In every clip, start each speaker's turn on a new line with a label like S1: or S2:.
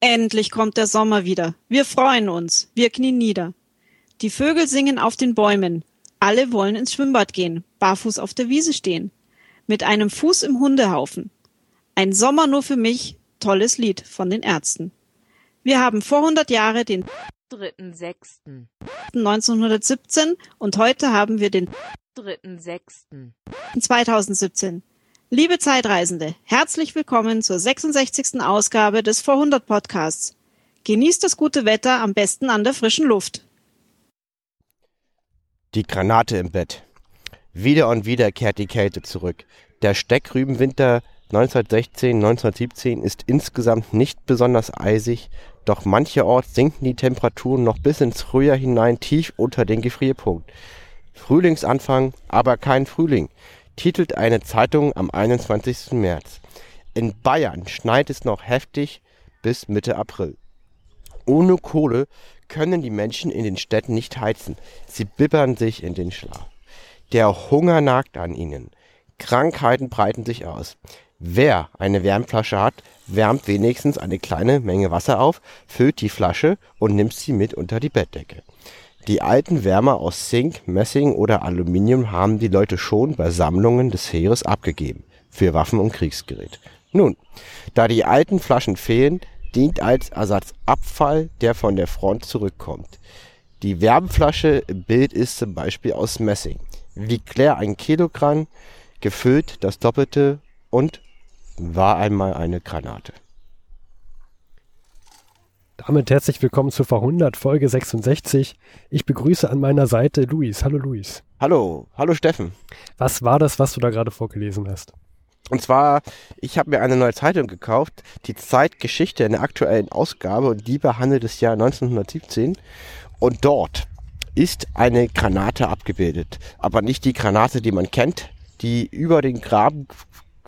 S1: Endlich kommt der Sommer wieder. Wir freuen uns. Wir knien nieder. Die Vögel singen auf den Bäumen. Alle wollen ins Schwimmbad gehen, barfuß auf der Wiese stehen. Mit einem Fuß im Hundehaufen. Ein Sommer nur für mich. Tolles Lied von den Ärzten. Wir haben vor 100 Jahre den
S2: 3.6.
S1: 1917 und heute haben wir den
S2: 3.6.
S1: 2017. Liebe Zeitreisende, herzlich willkommen zur 66. Ausgabe des Vorhundert Podcasts. Genießt das gute Wetter am besten an der frischen Luft.
S3: Die Granate im Bett. Wieder und wieder kehrt die Kälte zurück. Der Steckrübenwinter 1916, 1917 ist insgesamt nicht besonders eisig, doch mancherorts sinken die Temperaturen noch bis ins Frühjahr hinein tief unter den Gefrierpunkt. Frühlingsanfang, aber kein Frühling titelt eine Zeitung am 21. März. In Bayern schneit es noch heftig bis Mitte April. Ohne Kohle können die Menschen in den Städten nicht heizen. Sie bibbern sich in den Schlaf. Der Hunger nagt an ihnen. Krankheiten breiten sich aus. Wer eine Wärmflasche hat, wärmt wenigstens eine kleine Menge Wasser auf, füllt die Flasche und nimmt sie mit unter die Bettdecke. Die alten Wärmer aus Zink, Messing oder Aluminium haben die Leute schon bei Sammlungen des Heeres abgegeben für Waffen und Kriegsgerät. Nun, da die alten Flaschen fehlen, dient als Ersatz Abfall, der von der Front zurückkommt. Die Wärmflasche im Bild ist zum Beispiel aus Messing, wiegt leer ein Kilogramm, gefüllt das Doppelte und war einmal eine Granate.
S4: Damit herzlich willkommen zur Verhundert Folge 66. Ich begrüße an meiner Seite Luis. Hallo Luis.
S3: Hallo, hallo Steffen.
S4: Was war das, was du da gerade vorgelesen hast?
S3: Und zwar, ich habe mir eine neue Zeitung gekauft, die Zeitgeschichte in der aktuellen Ausgabe und die behandelt das Jahr 1917. Und dort ist eine Granate abgebildet. Aber nicht die Granate, die man kennt, die über den Graben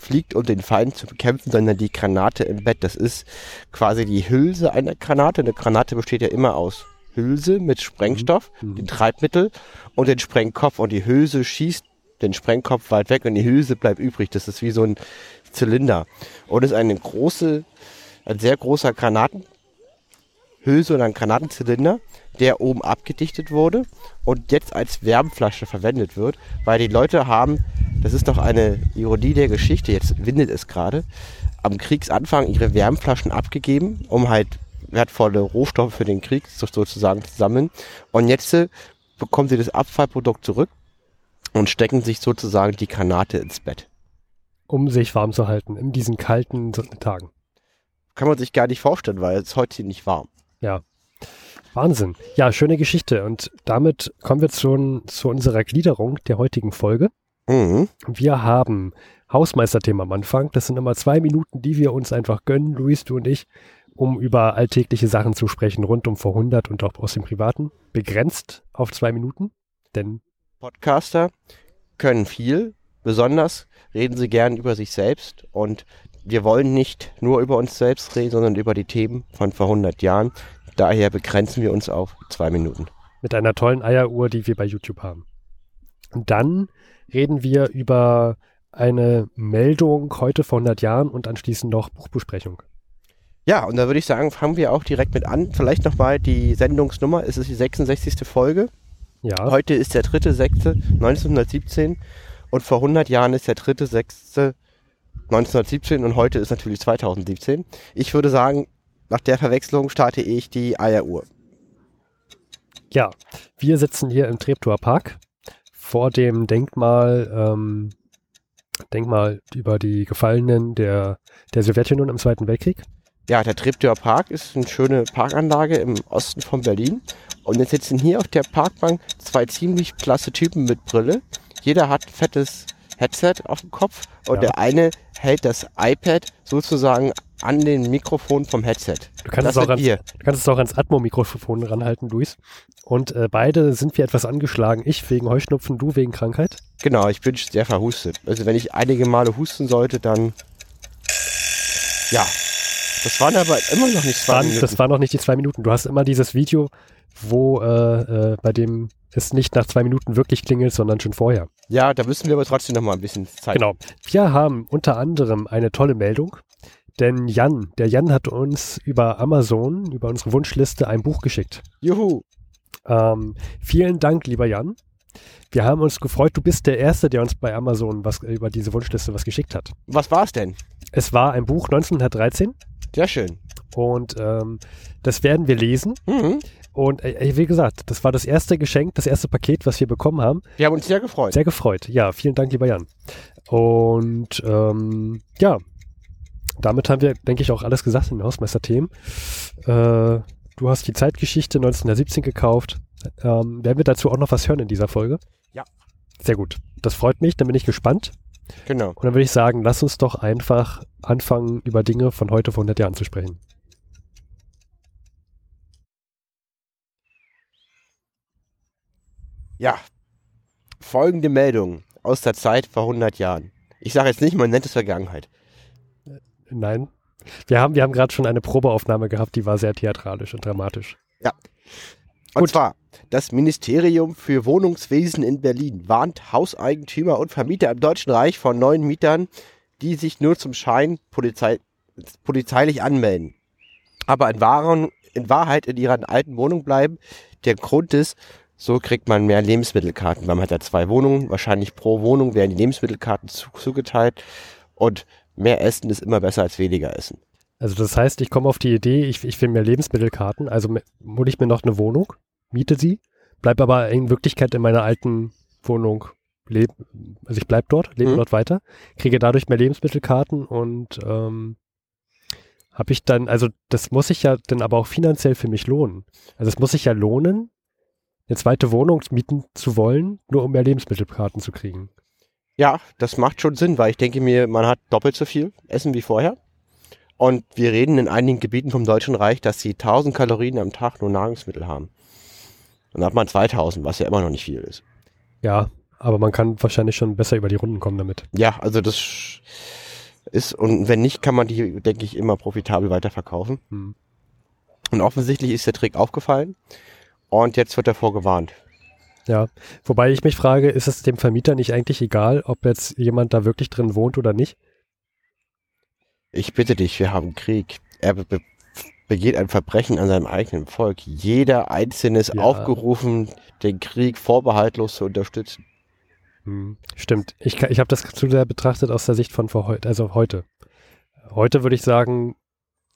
S3: fliegt, um den Feind zu bekämpfen, sondern die Granate im Bett. Das ist quasi die Hülse einer Granate. Eine Granate besteht ja immer aus Hülse mit Sprengstoff, mhm. dem Treibmittel und den Sprengkopf. Und die Hülse schießt den Sprengkopf weit weg und die Hülse bleibt übrig. Das ist wie so ein Zylinder. Und ist eine große, ein sehr großer Granatenhülse oder ein Granatenzylinder, der oben abgedichtet wurde und jetzt als Wärmflasche verwendet wird, weil die Leute haben das ist doch eine Ironie der Geschichte, jetzt windet es gerade, am Kriegsanfang ihre Wärmflaschen abgegeben, um halt wertvolle Rohstoffe für den Krieg sozusagen zu sammeln. Und jetzt äh, bekommen sie das Abfallprodukt zurück und stecken sich sozusagen die Granate ins Bett.
S4: Um sich warm zu halten in diesen kalten Tagen.
S3: Kann man sich gar nicht vorstellen, weil es heute nicht warm.
S4: Ja. Wahnsinn. Ja, schöne Geschichte. Und damit kommen wir zu, zu unserer Gliederung der heutigen Folge. Mhm. Wir haben Hausmeisterthema am Anfang. Das sind immer zwei Minuten, die wir uns einfach gönnen, Luis, du und ich, um über alltägliche Sachen zu sprechen, rund um vor 100 und auch aus dem Privaten. Begrenzt auf zwei Minuten, denn
S3: Podcaster können viel. Besonders reden sie gern über sich selbst und wir wollen nicht nur über uns selbst reden, sondern über die Themen von vor 100 Jahren. Daher begrenzen wir uns auf zwei Minuten.
S4: Mit einer tollen Eieruhr, die wir bei YouTube haben. Und dann reden wir über eine Meldung heute vor 100 Jahren und anschließend noch Buchbesprechung.
S3: Ja, und da würde ich sagen, fangen wir auch direkt mit an. Vielleicht nochmal die Sendungsnummer. Es ist die 66. Folge. Ja. Heute ist der 3.6.1917 und vor 100 Jahren ist der 3.6.1917 und heute ist natürlich 2017. Ich würde sagen, nach der Verwechslung starte ich die Eieruhr.
S4: Ja, wir sitzen hier im Treptower Park vor dem Denkmal, ähm, Denkmal über die Gefallenen der, der Sowjetunion im Zweiten Weltkrieg.
S3: Ja, der Treptower Park ist eine schöne Parkanlage im Osten von Berlin. Und jetzt sitzen hier auf der Parkbank zwei ziemlich klasse Typen mit Brille. Jeder hat fettes Headset auf dem Kopf und ja. der eine hält das iPad sozusagen an den Mikrofon vom Headset.
S4: Du kannst, es auch, ans, du kannst es auch ans Atmo-Mikrofon ranhalten, Luis. Und äh, beide sind wir etwas angeschlagen. Ich wegen Heuschnupfen, du wegen Krankheit.
S3: Genau, ich bin sehr verhustet. Also wenn ich einige Male husten sollte, dann ja. Das waren aber immer noch nicht zwei
S4: waren,
S3: Minuten.
S4: Das waren noch nicht die zwei Minuten. Du hast immer dieses Video, wo äh, äh, bei dem es nicht nach zwei Minuten wirklich klingelt, sondern schon vorher.
S3: Ja, da müssen wir aber trotzdem noch mal ein bisschen Zeit.
S4: Genau. Wir haben unter anderem eine tolle Meldung Denn Jan, der Jan hat uns über Amazon, über unsere Wunschliste ein Buch geschickt.
S3: Juhu.
S4: Ähm, vielen Dank, lieber Jan. Wir haben uns gefreut, du bist der Erste, der uns bei Amazon was über diese Wunschliste was geschickt hat.
S3: Was war es denn?
S4: Es war ein Buch 1913.
S3: Sehr schön.
S4: Und ähm, das werden wir lesen.
S3: Mhm.
S4: Und äh, wie gesagt, das war das erste Geschenk, das erste Paket, was wir bekommen haben.
S3: Wir haben uns sehr gefreut.
S4: Sehr gefreut. Ja, vielen Dank, lieber Jan. Und ähm, ja, damit haben wir, denke ich, auch alles gesagt in den Hausmeister-Themen. Äh, du hast die Zeitgeschichte 1917 gekauft. Ähm, werden wir dazu auch noch was hören in dieser Folge?
S3: Ja.
S4: Sehr gut. Das freut mich, dann bin ich gespannt.
S3: Genau.
S4: Und dann würde ich sagen, lass uns doch einfach anfangen, über Dinge von heute vor 100 Jahren zu sprechen.
S3: Ja. Folgende Meldung aus der Zeit vor 100 Jahren. Ich sage jetzt nicht, man nennt es Vergangenheit.
S4: Nein. Wir haben, wir haben gerade schon eine Probeaufnahme gehabt, die war sehr theatralisch und dramatisch.
S3: Ja. Und
S4: Gut.
S3: zwar, das Ministerium für Wohnungswesen in Berlin warnt Hauseigentümer und Vermieter im Deutschen Reich vor neuen Mietern, die sich nur zum Schein polizei polizeilich anmelden. Aber in, Wahren, in Wahrheit in ihrer alten Wohnung bleiben. Der Grund ist, so kriegt man mehr Lebensmittelkarten. weil Man hat ja zwei Wohnungen, wahrscheinlich pro Wohnung werden die Lebensmittelkarten zu, zugeteilt. Und mehr Essen ist immer besser als weniger Essen.
S4: Also das heißt, ich komme auf die Idee, ich, ich will mir Lebensmittelkarten, also hole ich mir noch eine Wohnung, miete sie, bleibe aber in Wirklichkeit in meiner alten Wohnung leben, also ich bleibe dort, lebe
S3: Mhm.
S4: dort weiter, kriege dadurch mehr Lebensmittelkarten und ähm, habe ich dann, also das muss sich ja dann aber auch finanziell für mich lohnen. Also es muss sich ja lohnen, eine zweite Wohnung mieten zu wollen, nur um mehr Lebensmittelkarten zu kriegen.
S3: Ja, das macht schon Sinn, weil ich denke mir, man hat doppelt so viel Essen wie vorher. Und wir reden in einigen Gebieten vom Deutschen Reich, dass sie 1000 Kalorien am Tag nur Nahrungsmittel haben. Und dann hat man 2000, was ja immer noch nicht viel ist.
S4: Ja, aber man kann wahrscheinlich schon besser über die Runden kommen damit.
S3: Ja, also das ist, und wenn nicht, kann man die, denke ich, immer profitabel weiterverkaufen.
S4: Hm.
S3: Und offensichtlich ist der Trick aufgefallen. Und jetzt wird er vorgewarnt.
S4: Ja, wobei ich mich frage, ist es dem Vermieter nicht eigentlich egal, ob jetzt jemand da wirklich drin wohnt oder nicht?
S3: Ich bitte dich, wir haben Krieg. Er be be begeht ein Verbrechen an seinem eigenen Volk. Jeder Einzelne ist
S4: Ja.
S3: aufgerufen, den Krieg vorbehaltlos zu unterstützen.
S4: Hm, stimmt. Ich, ich habe das zu sehr betrachtet aus der Sicht von vor heute, also heute. Heute würde ich sagen,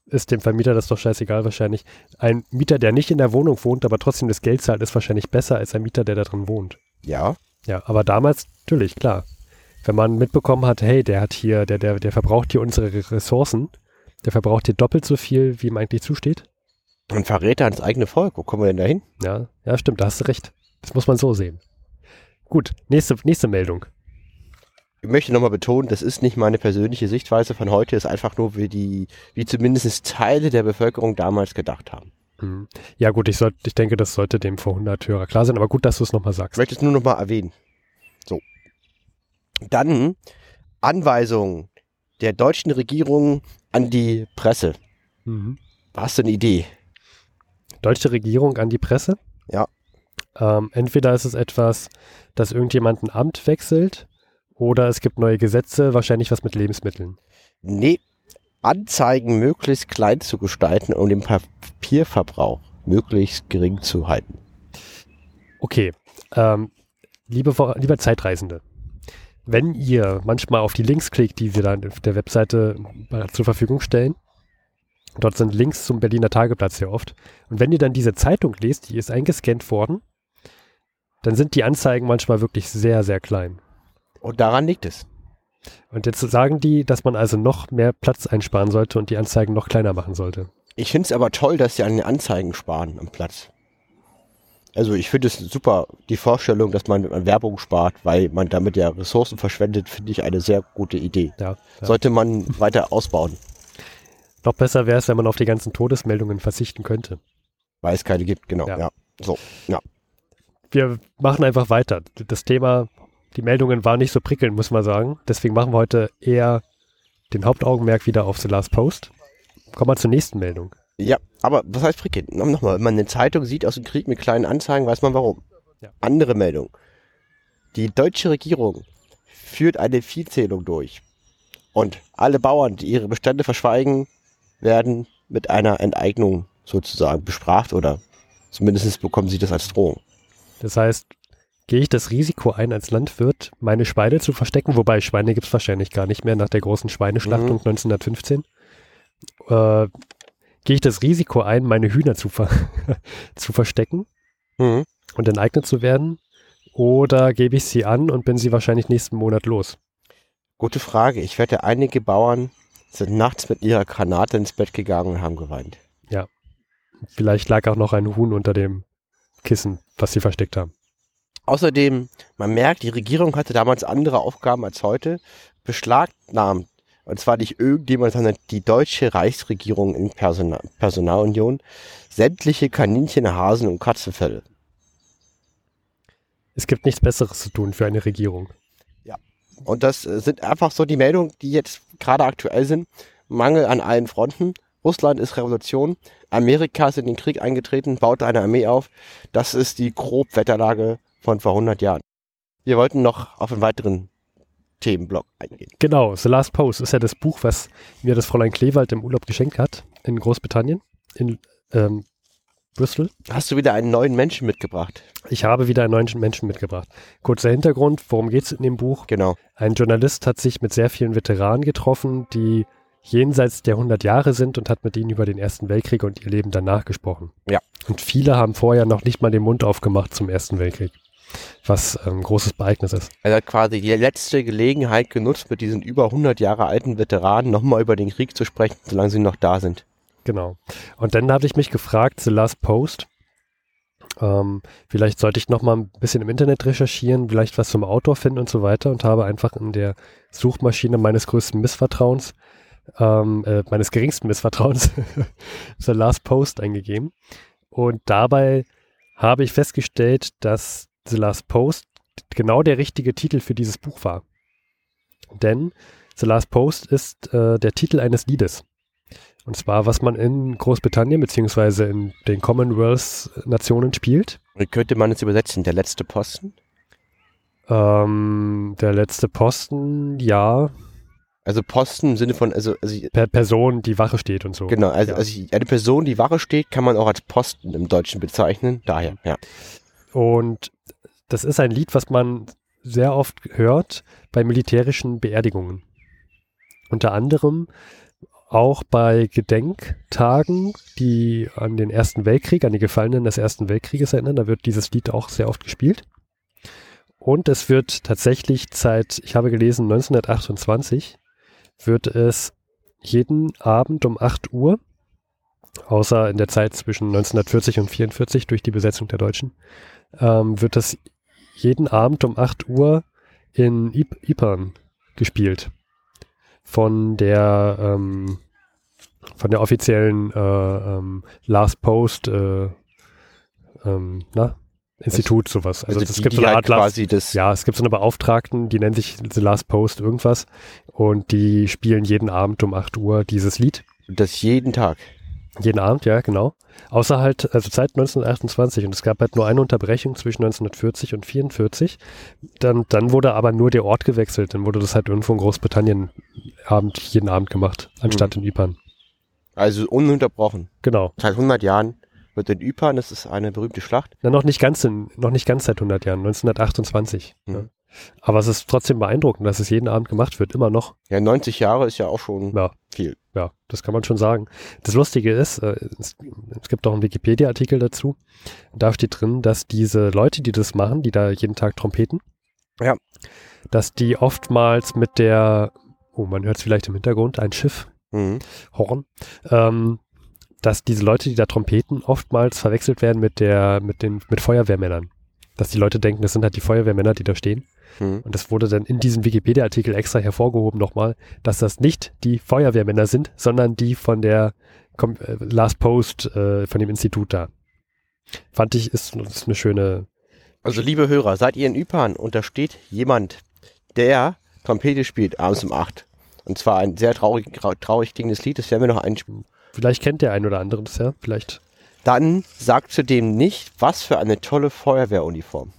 S4: ist dem Vermieter das doch scheißegal wahrscheinlich. Ein Mieter, der nicht in der Wohnung wohnt, aber trotzdem das Geld zahlt, ist wahrscheinlich besser als ein Mieter, der da drin wohnt.
S3: Ja,
S4: Ja, aber damals natürlich, klar. Wenn man mitbekommen hat, hey, der hat hier, der, der, der verbraucht hier unsere Ressourcen, der verbraucht hier doppelt so viel, wie ihm eigentlich zusteht.
S3: ein Verräter ans eigene Volk. Wo kommen wir denn da hin?
S4: Ja, ja, stimmt, da hast du recht. Das muss man so sehen. Gut, nächste, nächste Meldung.
S3: Ich möchte nochmal betonen, das ist nicht meine persönliche Sichtweise von heute, ist einfach nur, wie die, wie zumindest Teile der Bevölkerung damals gedacht haben.
S4: Hm. Ja, gut, ich, sollt, ich denke, das sollte dem vor 100 Hörer klar sein, aber gut, dass du es nochmal
S3: Ich
S4: sagst.
S3: möchte es nur nochmal erwähnen. So. Dann Anweisungen der deutschen Regierung an die Presse.
S4: Mhm.
S3: Hast du eine Idee?
S4: Deutsche Regierung an die Presse?
S3: Ja.
S4: Ähm, entweder ist es etwas, dass irgendjemand ein Amt wechselt oder es gibt neue Gesetze, wahrscheinlich was mit Lebensmitteln.
S3: Nee, Anzeigen möglichst klein zu gestalten, um den Papierverbrauch möglichst gering zu halten.
S4: Okay, ähm, liebe, lieber Zeitreisende, wenn ihr manchmal auf die Links klickt, die wir dann auf der Webseite zur Verfügung stellen, dort sind Links zum Berliner Tageplatz sehr oft, und wenn ihr dann diese Zeitung lest, die ist eingescannt worden, dann sind die Anzeigen manchmal wirklich sehr, sehr klein.
S3: Und daran liegt es.
S4: Und jetzt sagen die, dass man also noch mehr Platz einsparen sollte und die Anzeigen noch kleiner machen sollte.
S3: Ich finde es aber toll, dass sie an den Anzeigen sparen am Platz. Also ich finde es super, die Vorstellung, dass man an Werbung spart, weil man damit ja Ressourcen verschwendet, finde ich eine sehr gute Idee.
S4: Ja, ja.
S3: Sollte man weiter ausbauen,
S4: Noch besser wäre es, wenn man auf die ganzen Todesmeldungen verzichten könnte.
S3: weil es keine gibt, genau.
S4: Ja.
S3: Ja. So, ja.
S4: wir machen einfach weiter. Das Thema, die Meldungen waren nicht so prickelnd, muss man sagen. Deswegen machen wir heute eher den Hauptaugenmerk wieder auf The Last Post. Kommen wir zur nächsten Meldung.
S3: Ja, aber was heißt prickelnd? Noch- Nochmal, wenn man eine Zeitung sieht aus dem Krieg mit kleinen Anzeigen, weiß man warum.
S4: Ja.
S3: Andere Meldung. Die deutsche Regierung führt eine Viehzählung durch. Und alle Bauern, die ihre Bestände verschweigen, werden mit einer Enteignung sozusagen bespracht oder zumindest bekommen sie das als Drohung.
S4: Das heißt, gehe ich das Risiko ein, als Landwirt meine Schweine zu verstecken, wobei Schweine gibt es wahrscheinlich gar nicht mehr nach der großen Schweineschlachtung mhm. 1915. Äh, gehe ich das Risiko ein, meine Hühner zu, ver zu verstecken mhm. und enteignet zu werden? Oder gebe ich sie an und bin sie wahrscheinlich nächsten Monat los?
S3: Gute Frage. Ich wette, einige Bauern sind nachts mit ihrer Granate ins Bett gegangen und haben geweint.
S4: Ja. Vielleicht lag auch noch ein Huhn unter dem Kissen, was sie versteckt haben.
S3: Außerdem, man merkt, die Regierung hatte damals andere Aufgaben als heute, beschlagnahmt, und zwar nicht irgendjemand, sondern die deutsche Reichsregierung in Personal Personalunion, sämtliche Kaninchen, Hasen und Katzenfälle.
S4: Es gibt nichts Besseres zu tun für eine Regierung.
S3: Ja. Und das äh, sind einfach so die Meldungen, die jetzt gerade aktuell sind. Mangel an allen Fronten. Russland ist Revolution. Amerika ist in den Krieg eingetreten, baut eine Armee auf. Das ist die grob Wetterlage von vor 100 Jahren. Wir wollten noch auf einen weiteren Themenblock eingehen.
S4: Genau, The Last Post ist ja das Buch, was mir das Fräulein Kleewald im Urlaub geschenkt hat in Großbritannien, in ähm, Bristol.
S3: Hast du wieder einen neuen Menschen mitgebracht?
S4: Ich habe wieder einen neuen Menschen mitgebracht. Kurzer Hintergrund, worum geht es in dem Buch?
S3: Genau.
S4: Ein Journalist hat sich mit sehr vielen Veteranen getroffen, die jenseits der 100 Jahre sind und hat mit ihnen über den Ersten Weltkrieg und ihr Leben danach gesprochen.
S3: Ja.
S4: Und viele haben vorher noch nicht mal den Mund aufgemacht zum Ersten Weltkrieg, was ein ähm, großes Ereignis ist.
S3: Er hat quasi die letzte Gelegenheit genutzt, mit diesen über 100 Jahre alten Veteranen nochmal über den Krieg zu sprechen, solange sie noch da sind.
S4: Genau. Und dann hatte ich mich gefragt, The Last Post, ähm, vielleicht sollte ich noch mal ein bisschen im Internet recherchieren, vielleicht was zum Autor finden und so weiter und habe einfach in der Suchmaschine meines größten Missvertrauens, ähm, äh, meines geringsten Missvertrauens, The Last Post eingegeben. Und dabei habe ich festgestellt, dass The Last Post genau der richtige Titel für dieses Buch war. Denn The Last Post ist äh, der Titel eines Liedes. Und zwar, was man in Großbritannien beziehungsweise in den Commonwealth-Nationen spielt.
S3: Wie könnte man es übersetzen? Der letzte Posten?
S4: Ähm, der letzte Posten, ja.
S3: Also Posten im Sinne von, also, also
S4: per Person, die Wache steht und so.
S3: Genau, also, ja. also eine Person, die Wache steht, kann man auch als Posten im Deutschen bezeichnen. Daher, ja.
S4: Und das ist ein Lied, was man sehr oft hört bei militärischen Beerdigungen. Unter anderem auch bei Gedenktagen, die an den Ersten Weltkrieg, an die Gefallenen des Ersten Weltkrieges erinnern. Da wird dieses Lied auch sehr oft gespielt. Und es wird tatsächlich seit, ich habe gelesen, 1928, wird es jeden Abend um 8 Uhr, außer in der Zeit zwischen 1940 und 1944 durch die Besetzung der Deutschen, ähm, wird es jeden Abend um 8 Uhr in Ypern gespielt. Von der ähm, von der offiziellen äh, ähm, Last Post äh, ähm, na, Institut, sowas. Also, also es gibt so eine halt Art quasi Last, ja, es gibt so eine Beauftragten, die nennen sich The Last Post irgendwas und die spielen jeden Abend um 8 Uhr dieses Lied.
S3: Das jeden Tag.
S4: Jeden Abend, ja, genau. Außer halt, also seit 1928 und es gab halt nur eine Unterbrechung zwischen 1940 und 44. Dann, dann wurde aber nur der Ort gewechselt. Dann wurde das halt irgendwo in Großbritannien Abend, jeden Abend gemacht, anstatt mhm. in Ypern.
S3: Also ununterbrochen.
S4: Genau.
S3: Seit 100 Jahren wird in Ypern, das ist eine berühmte Schlacht.
S4: Na, noch nicht ganz, in, noch nicht ganz seit 100 Jahren, 1928. Mhm. Ja. Aber es ist trotzdem beeindruckend, dass es jeden Abend gemacht wird, immer noch.
S3: Ja, 90 Jahre ist ja auch schon ja. viel.
S4: Ja, das kann man schon sagen. Das Lustige ist, äh, es, es gibt auch einen Wikipedia-Artikel dazu. Da steht drin, dass diese Leute, die das machen, die da jeden Tag trompeten,
S3: ja.
S4: dass die oftmals mit der, oh, man hört es vielleicht im Hintergrund, ein Schiff mhm. Horn, ähm, dass diese Leute, die da trompeten, oftmals verwechselt werden mit der, mit den, mit Feuerwehrmännern. Dass die Leute denken, das sind halt die Feuerwehrmänner, die da stehen. Mhm. Und das wurde dann in diesem Wikipedia-Artikel extra hervorgehoben nochmal, dass das nicht die Feuerwehrmänner sind, sondern die von der äh, Last Post, äh, von dem Institut da. Fand ich, ist, ist eine schöne.
S3: Also, liebe Hörer, seid ihr in Ypern und da steht jemand, der Trompete spielt abends um acht und zwar ein sehr traurig, traurig klingendes Lied, das werden wir noch einspielen.
S4: Vielleicht kennt der ein oder andere das ja, vielleicht.
S3: Dann sagt zudem nicht, was für eine tolle Feuerwehruniform.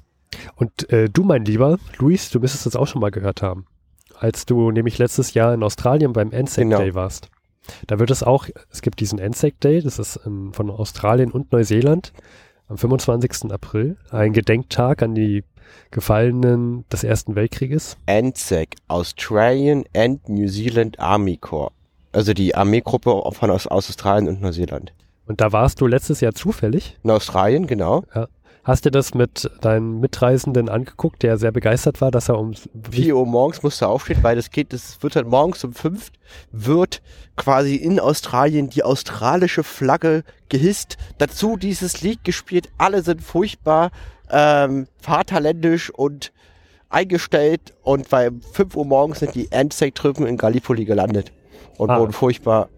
S4: Und äh, du, mein Lieber, Luis, du müsstest das auch schon mal gehört haben. als du nämlich letztes Jahr in Australien beim NSEC
S3: Genau.
S4: Day warst. Da wird es auch, es gibt diesen NSEC Day, das ist ähm, von Australien und Neuseeland am 25. April, ein Gedenktag an die Gefallenen des Ersten Weltkrieges.
S3: ANZAC, Australian and New Zealand Army Corps. Also die Armeegruppe von aus, aus Australien und Neuseeland.
S4: Und da warst du letztes Jahr zufällig.
S3: In Australien, genau.
S4: Hast du das mit deinem Mitreisenden angeguckt, der sehr begeistert war, dass er um
S3: 4 Uhr morgens musst du aufstehen, weil das geht, das wird dann morgens um 5 wird quasi in Australien die australische Flagge gehisst. Dazu dieses Lied gespielt. Alle sind furchtbar ähm, vaterländisch und eingestellt und bei 5 Uhr morgens sind die Anzac-Truppen in Gallipoli gelandet und
S4: Ah.
S3: wurden furchtbar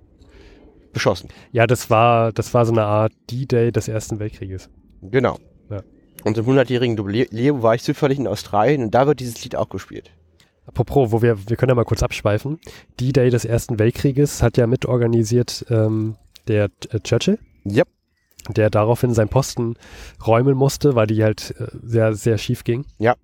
S3: beschossen.
S4: Ja, das war, das war so eine Art D-Day des Ersten Weltkrieges.
S3: Genau.
S4: Ja.
S3: Und im 100-jährigen Jubiläum war ich zufällig in Australien und da wird dieses Lied auch gespielt.
S4: Apropos, wo wir, wir können ja mal kurz abschweifen. D-Day des Ersten Weltkrieges hat ja mitorganisiert ähm, der äh, Churchill,
S3: Ja.
S4: der daraufhin seinen Posten räumen musste, weil die halt äh, sehr, sehr schief ging.
S3: Ja.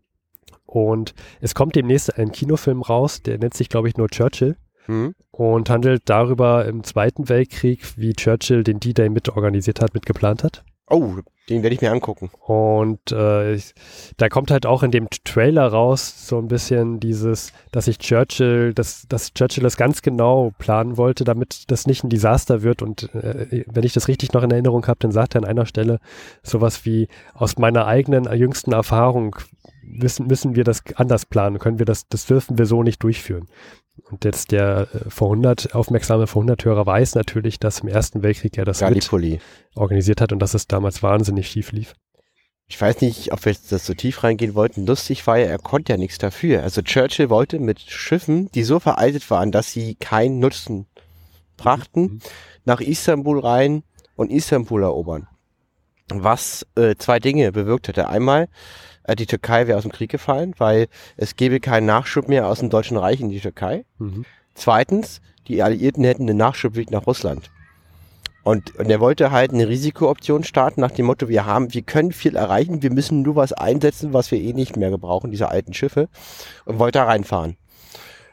S4: Und es kommt demnächst ein Kinofilm raus, der nennt sich, glaube ich, nur Churchill
S3: Hm.
S4: und handelt darüber im Zweiten Weltkrieg, wie Churchill den D-Day mitorganisiert hat, mitgeplant hat.
S3: Oh, den werde ich mir angucken.
S4: Und äh, ich, da kommt halt auch in dem Trailer raus so ein bisschen dieses, dass sich Churchill, dass, dass Churchill das ganz genau planen wollte, damit das nicht ein Desaster wird. Und äh, wenn ich das richtig noch in Erinnerung habe, dann sagt er an einer Stelle sowas wie, aus meiner eigenen äh, jüngsten Erfahrung wissen, müssen wir das anders planen, können wir das, das dürfen wir so nicht durchführen. Und jetzt der äh, vor 100, aufmerksame vor 100 Hörer weiß natürlich, dass im Ersten Weltkrieg er das
S3: Gallipoli.
S4: organisiert hat und dass es damals wahnsinnig schief lief.
S3: Ich weiß nicht, ob wir jetzt das so tief reingehen wollten. Lustig war ja, er konnte ja nichts dafür. Also Churchill wollte mit Schiffen, die so veraltet waren, dass sie keinen Nutzen brachten,
S4: Mhm.
S3: nach Istanbul rein und Istanbul erobern. Was äh, zwei Dinge bewirkt hätte. Einmal, die Türkei wäre aus dem Krieg gefallen, weil es gäbe keinen Nachschub mehr aus dem Deutschen Reich in die Türkei.
S4: Mhm.
S3: Zweitens, die Alliierten hätten einen Nachschubweg nach Russland. Und, und er wollte halt eine Risikooption starten nach dem Motto, wir haben, wir können viel erreichen, wir müssen nur was einsetzen, was wir eh nicht mehr gebrauchen, diese alten Schiffe, und wollte da reinfahren.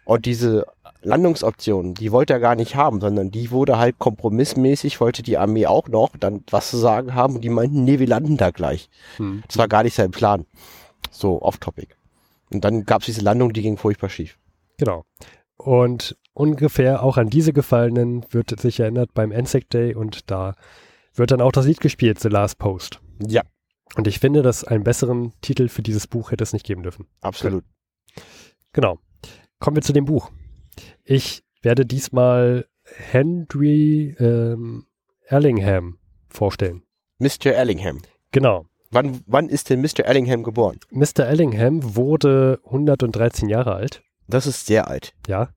S3: Und diese Landungsoption, die wollte er gar nicht haben, sondern die wurde halt kompromissmäßig, wollte die Armee auch noch dann was zu sagen haben und die meinten, nee, wir landen da gleich.
S4: Mhm.
S3: Das war gar nicht sein Plan. So, off-topic. Und dann gab es diese Landung, die ging furchtbar schief.
S4: Genau. Und ungefähr auch an diese Gefallenen wird sich erinnert beim NSEC Day und da wird dann auch das Lied gespielt, The Last Post.
S3: Ja,
S4: Und ich finde, dass einen besseren Titel für dieses Buch hätte es nicht geben dürfen.
S3: absolut.
S4: Genau. Kommen wir zu dem Buch. Ich werde diesmal Henry ähm, Erlingham vorstellen.
S3: Mr. Ellingham.
S4: Genau.
S3: Wann, wann ist denn Mr. Ellingham geboren?
S4: Mr. Ellingham wurde 113 Jahre alt.
S3: Das ist sehr alt.
S4: Ja,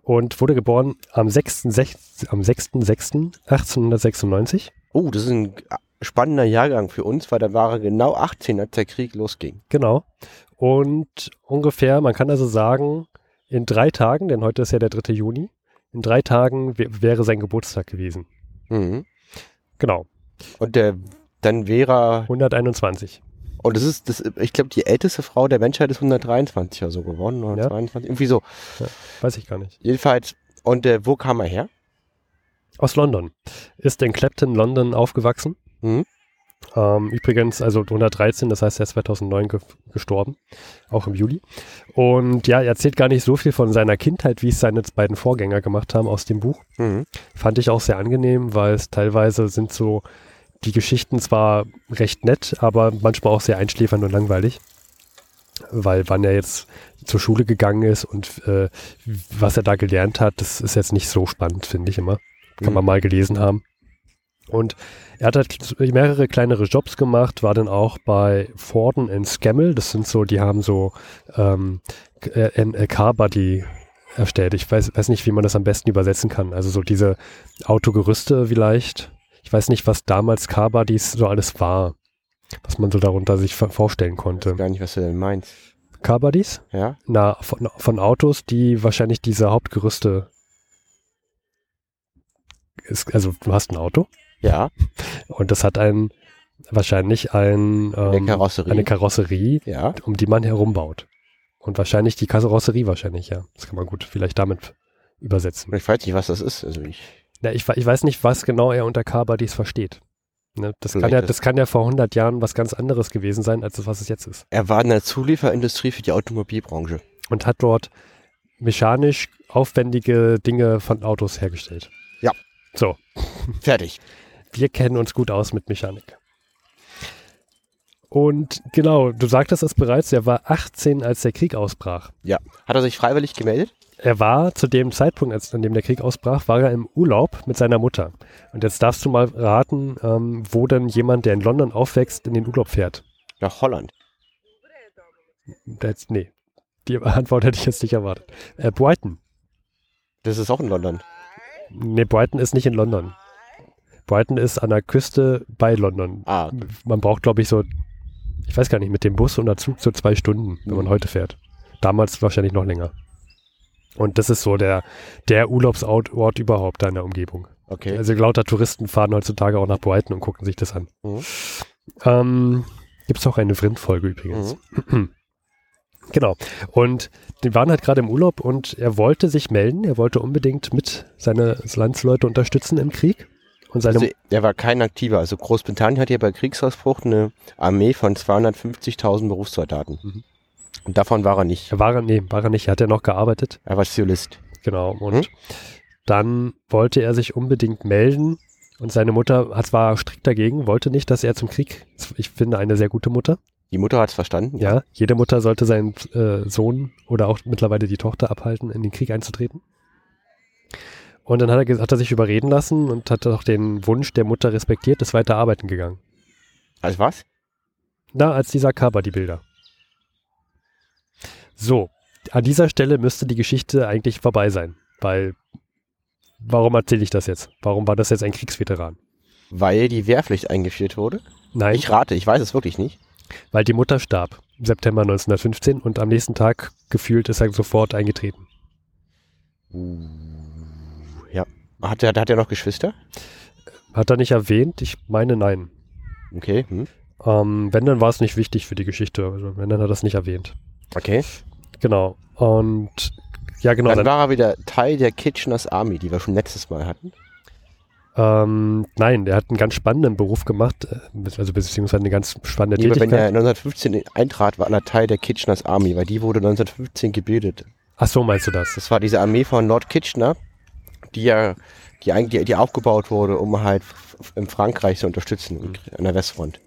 S4: und wurde geboren am 6.6. am 6.6.1896.
S3: Oh, das ist ein spannender Jahrgang für uns, weil da war er genau 18, als der Krieg losging.
S4: Genau. Und ungefähr, man kann also sagen, in drei Tagen, denn heute ist ja der 3. Juni, in drei Tagen wär- wäre sein Geburtstag gewesen.
S3: Mhm.
S4: Genau,
S3: Und der, dann wäre er,
S4: 121.
S3: und das ist, das, ich glaube, die älteste Frau der Menschheit ist 123 oder so geworden, oder
S4: Ja.
S3: 22, irgendwie so.
S4: Weiß ich gar nicht.
S3: Jedenfalls, und äh, wo kam er her?
S4: Aus London. Ist in Clapton, London aufgewachsen.
S3: Mhm.
S4: Ähm, übrigens, also 113, das heißt, er ist 2009 ge gestorben, auch im Juli. Und ja, er erzählt gar nicht so viel von seiner Kindheit, wie es seine beiden Vorgänger gemacht haben aus dem Buch.
S3: Mhm.
S4: Fand ich auch sehr angenehm, weil es teilweise sind so die Geschichten zwar recht nett, aber manchmal auch sehr einschläfernd und langweilig. Weil wann er jetzt zur Schule gegangen ist und äh, was er da gelernt hat, das ist jetzt nicht so spannend, finde ich immer. Kann
S3: Mhm.
S4: man mal gelesen haben. Und er hat halt mehrere kleinere Jobs gemacht, war dann auch bei Forden in Scammell. Das sind so, die haben so ähm, äh, ein äh, Car-Buddy erstellt. Ich weiß, weiß nicht, wie man das am besten übersetzen kann. Also so diese Autogerüste vielleicht. Ich weiß nicht, was damals Car-Buddies so alles war. Was man so darunter sich vor- vorstellen
S3: Ich weiß
S4: konnte.
S3: gar nicht, was du denn meinst.
S4: Car-Buddies?
S3: Ja?
S4: Na, von, von Autos, die wahrscheinlich diese Hauptgerüste. Ist, also du hast ein Auto
S3: Ja,
S4: und das hat ein wahrscheinlich ein,
S3: eine
S4: ähm,
S3: Karosserie.
S4: eine Karosserie,
S3: ja,
S4: um die man herumbaut. Und wahrscheinlich die Karosserie wahrscheinlich, ja. Das kann man gut vielleicht damit übersetzen.
S3: Ich weiß nicht, was das ist. Also ich,
S4: ja, ich, ich weiß nicht, was genau er unter Car-Buddies versteht. Ne, das, kann ja, das kann ja vor 100 Jahren was ganz anderes gewesen sein, als das, was es jetzt ist.
S3: Er war in der Zulieferindustrie für die Automobilbranche.
S4: Und hat dort mechanisch aufwendige Dinge von Autos hergestellt.
S3: Ja.
S4: So.
S3: Fertig.
S4: Wir kennen uns gut aus mit Mechanik. Und genau, du sagtest es bereits, er war 18, als der Krieg ausbrach.
S3: Ja. Hat er sich freiwillig gemeldet?
S4: Er war zu dem Zeitpunkt, als, an dem der Krieg ausbrach, war er im Urlaub mit seiner Mutter. Und jetzt darfst du mal raten, ähm, wo denn jemand, der in London aufwächst, in den Urlaub fährt.
S3: Nach Holland.
S4: Das, nee, die Antwort hätte ich jetzt nicht erwartet. Äh, Brighton.
S3: Das ist auch in London.
S4: Nee, Brighton ist nicht in London. Brighton ist an der Küste bei London.
S3: Ah.
S4: Man braucht, glaube ich, so, ich weiß gar nicht, mit dem Bus und der Zug so zwei Stunden, wenn man mhm. heute fährt. Damals wahrscheinlich noch länger. Und das ist so der, der Urlaubsort überhaupt da in der Umgebung.
S3: Okay.
S4: Also lauter Touristen fahren heutzutage auch nach Brighton und gucken sich das an. Mhm. Ähm, Gibt es auch eine Vrind-Folge übrigens. Mhm. genau. Und die waren halt gerade im Urlaub und er wollte sich melden. Er wollte unbedingt mit seine Landsleute unterstützen im Krieg. Und seine
S3: also er war kein aktiver. Also Großbritannien hat ja bei Kriegsausbruch eine Armee von 250.000 Berufssoldaten. Mhm. Und davon war er nicht.
S4: Er war, nee, war er nicht. Er hat ja noch gearbeitet.
S3: Er war Zivilist.
S4: Genau. Und hm? dann wollte er sich unbedingt melden. Und seine Mutter hat zwar strikt dagegen, wollte nicht, dass er zum Krieg, ich finde eine sehr gute Mutter.
S3: Die Mutter hat es verstanden.
S4: Ja. ja, jede Mutter sollte seinen äh, Sohn oder auch mittlerweile die Tochter abhalten, in den Krieg einzutreten. Und dann hat er, hat er sich überreden lassen und hat auch den Wunsch der Mutter respektiert, ist weiter arbeiten gegangen.
S3: Als was?
S4: Na, als dieser Cover, die Bilder. So, an dieser Stelle müsste die Geschichte eigentlich vorbei sein, weil warum erzähle ich das jetzt? Warum war das jetzt ein Kriegsveteran?
S3: Weil die Wehrpflicht eingeführt wurde?
S4: Nein.
S3: Ich rate, ich weiß es wirklich nicht.
S4: Weil die Mutter starb im September 1915 und am nächsten Tag gefühlt ist er sofort eingetreten.
S3: Uh. Hat er, hat er noch Geschwister?
S4: Hat er nicht erwähnt? Ich meine nein.
S3: Okay. Hm.
S4: Ähm, wenn, dann war es nicht wichtig für die Geschichte. Also, wenn, dann hat er das nicht erwähnt.
S3: Okay.
S4: Genau. Und ja, genau.
S3: Dann, dann war er wieder Teil der Kitcheners Army, die wir schon letztes Mal hatten.
S4: Ähm, nein, er hat einen ganz spannenden Beruf gemacht, äh, also beziehungsweise eine ganz spannende
S3: nee,
S4: Tätigkeit.
S3: Wenn er 1915 eintrat, war er Teil der Kitcheners Army, weil die wurde 1915 gebildet.
S4: Ach so, meinst du das?
S3: Das war diese Armee von Lord Kitchener, die ja, die eigentlich, die aufgebaut wurde, um halt in Frankreich zu unterstützen, mhm. an der Westfront.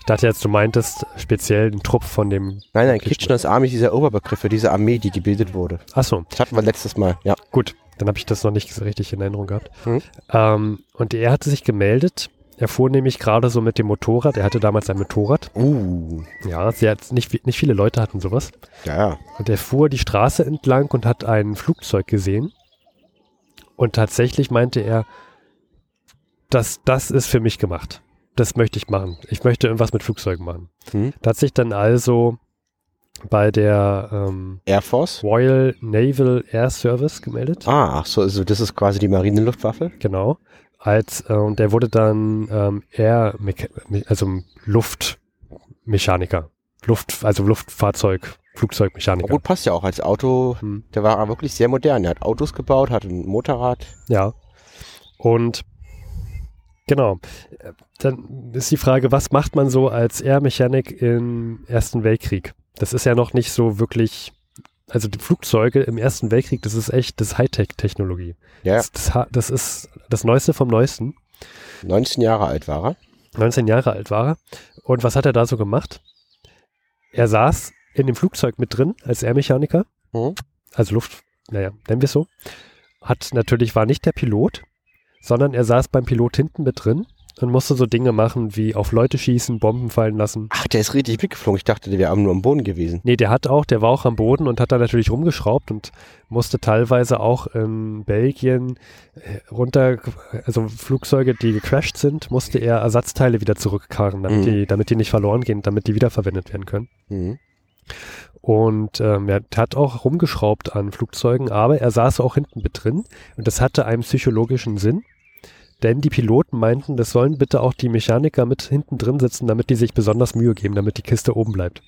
S4: Ich dachte jetzt, du meintest speziell einen Trupp von dem.
S3: Nein, nein, Kitchener's Army ist dieser Oberbegriff für diese Armee, die gebildet wurde.
S4: Ach so.
S3: Das hatten wir letztes Mal, ja.
S4: Gut, dann habe ich das noch nicht so richtig in Erinnerung gehabt. Mhm. Ähm, und er hatte sich gemeldet. Er fuhr nämlich gerade so mit dem Motorrad. Er hatte damals ein Motorrad.
S3: Uh.
S4: Ja, sehr, nicht, nicht viele Leute hatten sowas.
S3: Ja, ja.
S4: Und er fuhr die Straße entlang und hat ein Flugzeug gesehen. Und tatsächlich meinte er, dass das ist für mich gemacht das möchte ich machen. Ich möchte irgendwas mit Flugzeugen machen. Hm. Da hat sich dann also bei der ähm,
S3: Air Force
S4: Royal Naval Air Service gemeldet.
S3: Ah, ach so, also das ist quasi die Marineluftwaffe.
S4: Genau. Als äh, und der wurde dann ähm, Air, also Luftmechaniker, Luft, also Luftfahrzeug, Flugzeugmechaniker.
S3: Aber gut, passt ja auch als Auto. Hm. Der war wirklich sehr modern. Er hat Autos gebaut, hat ein Motorrad.
S4: Ja. Und Genau. Dann ist die Frage, was macht man so als Air Mechanic im Ersten Weltkrieg? Das ist ja noch nicht so wirklich, also die Flugzeuge im Ersten Weltkrieg, das ist echt das Hightech-Technologie.
S3: Ja.
S4: Das, das, das, ist das Neueste vom Neuesten.
S3: 19 Jahre alt war er.
S4: 19 Jahre alt war er. Und was hat er da so gemacht? Er saß in dem Flugzeug mit drin als Air-Mechaniker. Mhm. Also Luft, naja, nennen wir es so. Hat natürlich, war nicht der Pilot, sondern er saß beim Pilot hinten mit drin und musste so Dinge machen wie auf Leute schießen, Bomben fallen lassen.
S3: Ach, der ist richtig mitgeflogen. Ich dachte, der wäre nur am Boden gewesen.
S4: Nee, der hat auch, der war auch am Boden und hat da natürlich rumgeschraubt und musste teilweise auch in Belgien äh, runter, also Flugzeuge, die gecrashed sind, musste er Ersatzteile wieder zurückkarren, damit, mhm. die, damit die nicht verloren gehen, damit die wiederverwendet werden können. Mhm. Und ähm, er hat auch rumgeschraubt an Flugzeugen, aber er saß auch hinten mit drin und das hatte einen psychologischen Sinn. Denn die Piloten meinten, das sollen bitte auch die Mechaniker mit hinten drin sitzen, damit die sich besonders Mühe geben, damit die Kiste oben bleibt.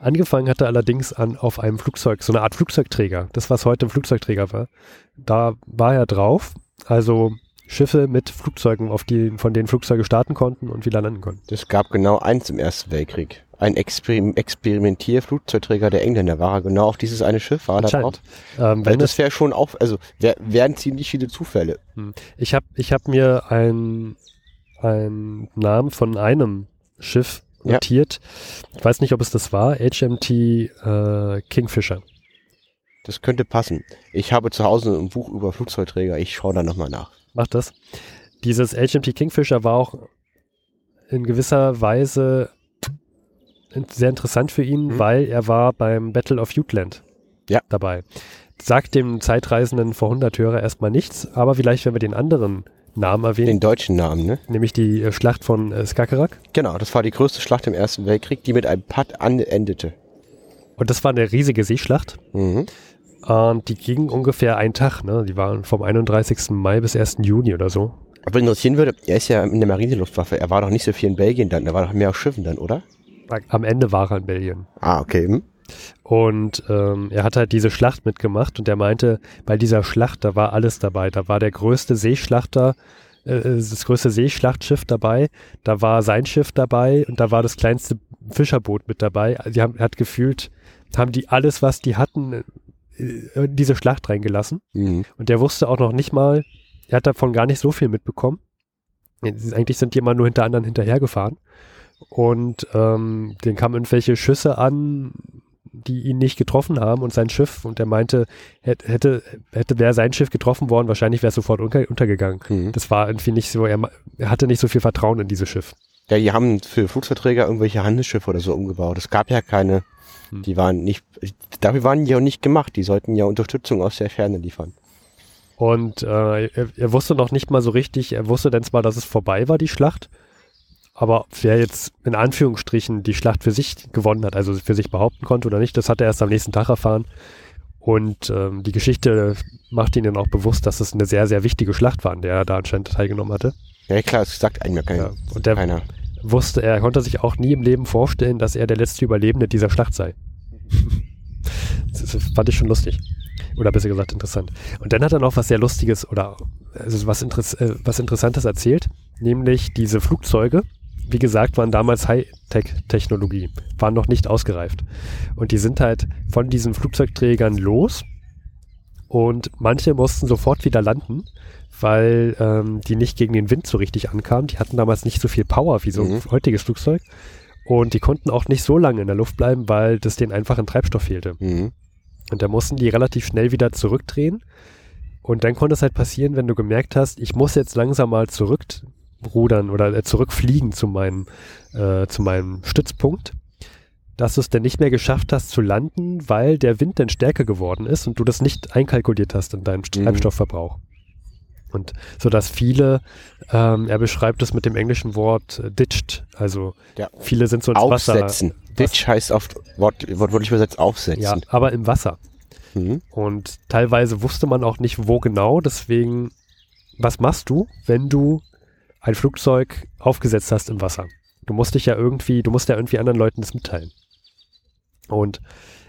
S4: Angefangen hat er allerdings an, auf einem Flugzeug, so eine Art Flugzeugträger, das was heute ein Flugzeugträger war. Da war er drauf, also Schiffe mit Flugzeugen, auf die, von denen Flugzeuge starten konnten und wieder landen konnten.
S3: Es gab genau eins im Ersten Weltkrieg. Ein Experim Experimentierflugzeugträger der Engländer war er genau auf dieses eine Schiff, war da drauf. Ähm, also das wäre schon auch, also wär, wären ziemlich viele Zufälle.
S4: Hm. Ich habe ich hab mir einen Namen von einem Schiff notiert. Ja. Ich weiß nicht, ob es das war. HMT äh, Kingfisher.
S3: Das könnte passen. Ich habe zu Hause ein Buch über Flugzeugträger. Ich schaue da nochmal nach.
S4: Mach das. Dieses HMT Kingfisher war auch in gewisser Weise sehr interessant für ihn, mhm. weil er war beim Battle of Jutland ja. dabei. Sagt dem Zeitreisenden vor 100 Hörer erstmal nichts, aber vielleicht, wenn wir den anderen Namen erwähnen.
S3: Den deutschen Namen, ne?
S4: Nämlich die äh, Schlacht von äh, Skagerrak.
S3: Genau, das war die größte Schlacht im Ersten Weltkrieg, die mit einem Putt endete.
S4: Und das war eine riesige Seeschlacht. Mhm. Und die ging ungefähr einen Tag, ne? Die waren vom 31. Mai bis 1. Juni oder so.
S3: Aber interessieren würde, er ist ja in der Marineluftwaffe, er war doch nicht so viel in Belgien dann, er war doch mehr auf Schiffen dann, oder?
S4: Am Ende war er in Belgien.
S3: Ah, okay. Hm.
S4: Und ähm, er hat halt diese Schlacht mitgemacht und er meinte, bei dieser Schlacht, da war alles dabei. Da war der größte Seeschlachter, äh, äh, das größte Seeschlachtschiff dabei, da war sein Schiff dabei und da war das kleinste Fischerboot mit dabei. Die haben, hat gefühlt, haben die alles, was die hatten, äh, in diese Schlacht reingelassen. Mhm. Und der wusste auch noch nicht mal, er hat davon gar nicht so viel mitbekommen. Eigentlich sind die immer nur hinter anderen hinterhergefahren. Und ähm, den kamen irgendwelche Schüsse an, die ihn nicht getroffen haben und sein Schiff und er meinte, hätte, hätte, wäre sein Schiff getroffen worden, wahrscheinlich wäre es sofort unter, untergegangen. Mhm. Das war irgendwie nicht so, er, er, hatte nicht so viel Vertrauen in dieses Schiff.
S3: Ja, die haben für Flugzeugträger irgendwelche Handelsschiffe oder so umgebaut. Es gab ja keine, mhm. die waren nicht, dafür waren die auch nicht gemacht. Die sollten ja Unterstützung aus der Ferne liefern.
S4: Und äh, er, er wusste noch nicht mal so richtig, er wusste dann zwar, dass es vorbei war, die Schlacht, aber wer jetzt in Anführungsstrichen die Schlacht für sich gewonnen hat, also für sich behaupten konnte oder nicht, das hat er erst am nächsten Tag erfahren. Und ähm, die Geschichte macht ihn dann auch bewusst, dass es eine sehr, sehr wichtige Schlacht war, an der er da anscheinend teilgenommen hatte.
S3: Ja, klar, es sagt einem ja keiner. Ja,
S4: und der keiner. wusste, er konnte sich auch nie im Leben vorstellen, dass er der letzte Überlebende dieser Schlacht sei. das fand ich schon lustig. Oder besser gesagt interessant. Und dann hat er noch was sehr Lustiges oder also was, Interess äh, was Interessantes erzählt, nämlich diese Flugzeuge, wie gesagt, waren damals Hightech-Technologie, waren noch nicht ausgereift. Und die sind halt von diesen Flugzeugträgern los und manche mussten sofort wieder landen, weil ähm, die nicht gegen den Wind so richtig ankamen. Die hatten damals nicht so viel Power wie so ein mhm. heutiges Flugzeug. Und die konnten auch nicht so lange in der Luft bleiben, weil das denen einfach ein Treibstoff fehlte. Mhm. Und da mussten die relativ schnell wieder zurückdrehen. Und dann konnte es halt passieren, wenn du gemerkt hast, ich muss jetzt langsam mal zurück rudern oder äh, zurückfliegen zu meinem, äh, zu meinem Stützpunkt, dass du es dann nicht mehr geschafft hast zu landen, weil der Wind dann stärker geworden ist und du das nicht einkalkuliert hast in deinem mhm. Treibstoffverbrauch. Und so dass viele, ähm, er beschreibt es mit dem englischen Wort äh, ditched, also ja. viele sind so ins
S3: aufsetzen. Wasser. Ditch heißt oft Wort, wortwörtlich übersetzt aufsetzen. Ja,
S4: aber im Wasser. Mhm. Und teilweise wusste man auch nicht, wo genau, deswegen, was machst du, wenn du ein Flugzeug aufgesetzt hast im Wasser. Du musst dich ja irgendwie, du musst ja irgendwie anderen Leuten das mitteilen. Und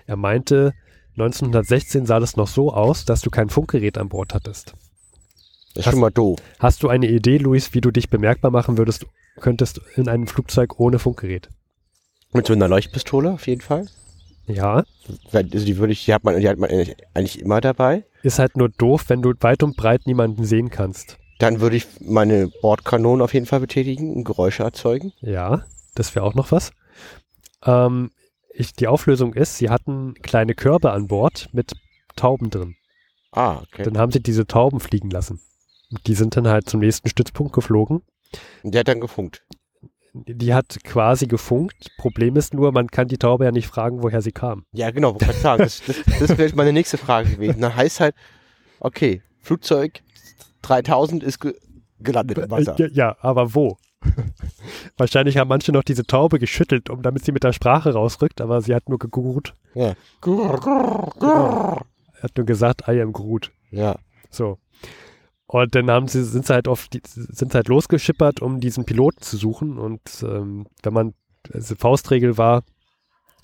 S4: er meinte, 1916 sah das noch so aus, dass du kein Funkgerät an Bord hattest.
S3: Das ist hast, schon mal doof.
S4: Hast du eine Idee, Luis, wie du dich bemerkbar machen würdest, könntest in einem Flugzeug ohne Funkgerät?
S3: Mit so einer Leuchtpistole auf jeden Fall.
S4: Ja.
S3: Also die würde ich, die hat man, die hat man eigentlich immer dabei.
S4: Ist halt nur doof, wenn du weit und breit niemanden sehen kannst.
S3: Dann würde ich meine Bordkanonen auf jeden Fall betätigen und Geräusche erzeugen.
S4: Ja, das wäre auch noch was. Ähm, ich, die Auflösung ist, sie hatten kleine Körbe an Bord mit Tauben drin.
S3: Ah, okay.
S4: Dann haben sie diese Tauben fliegen lassen. Die sind dann halt zum nächsten Stützpunkt geflogen.
S3: Und der hat dann gefunkt.
S4: Die hat quasi gefunkt. Problem ist nur, man kann die Taube ja nicht fragen, woher sie kam.
S3: Ja, genau, sagen. Das, das, das wäre meine nächste Frage gewesen. Dann heißt halt, okay, Flugzeug 3000 ist ge gelandet im Wasser.
S4: Ja, aber wo? Wahrscheinlich haben manche noch diese Taube geschüttelt, um damit sie mit der Sprache rausrückt, aber sie hat nur gegurrt. Ja. Grrr, grrr, grrr. Er hat nur gesagt, I am Groot.
S3: Ja.
S4: So. Und dann haben sie, sind sie halt auf die, sind sie halt losgeschippert, um diesen Piloten zu suchen. Und ähm, wenn man, also Faustregel war,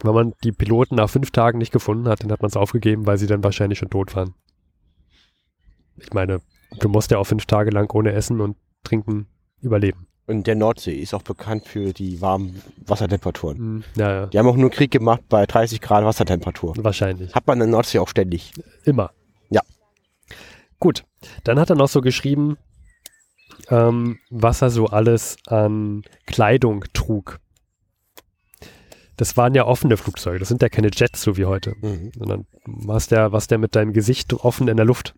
S4: Wenn man die Piloten nach fünf Tagen nicht gefunden hat, dann hat man es aufgegeben, weil sie dann wahrscheinlich schon tot waren. Ich meine, du musst ja auch fünf Tage lang ohne Essen und Trinken überleben.
S3: Und der Nordsee ist auch bekannt für die warmen Wassertemperaturen.
S4: Mhm. Ja, ja.
S3: Die haben auch nur Krieg gemacht bei 30 Grad Wassertemperatur.
S4: Wahrscheinlich.
S3: Hat man in der Nordsee auch ständig.
S4: Immer.
S3: Ja.
S4: Gut. Dann hat er noch so geschrieben, ähm, was er so alles an Kleidung trug. Das waren ja offene Flugzeuge. Das sind ja keine Jets, so wie heute.
S3: Mhm.
S4: Sondern was der, was der mit deinem Gesicht offen in der Luft.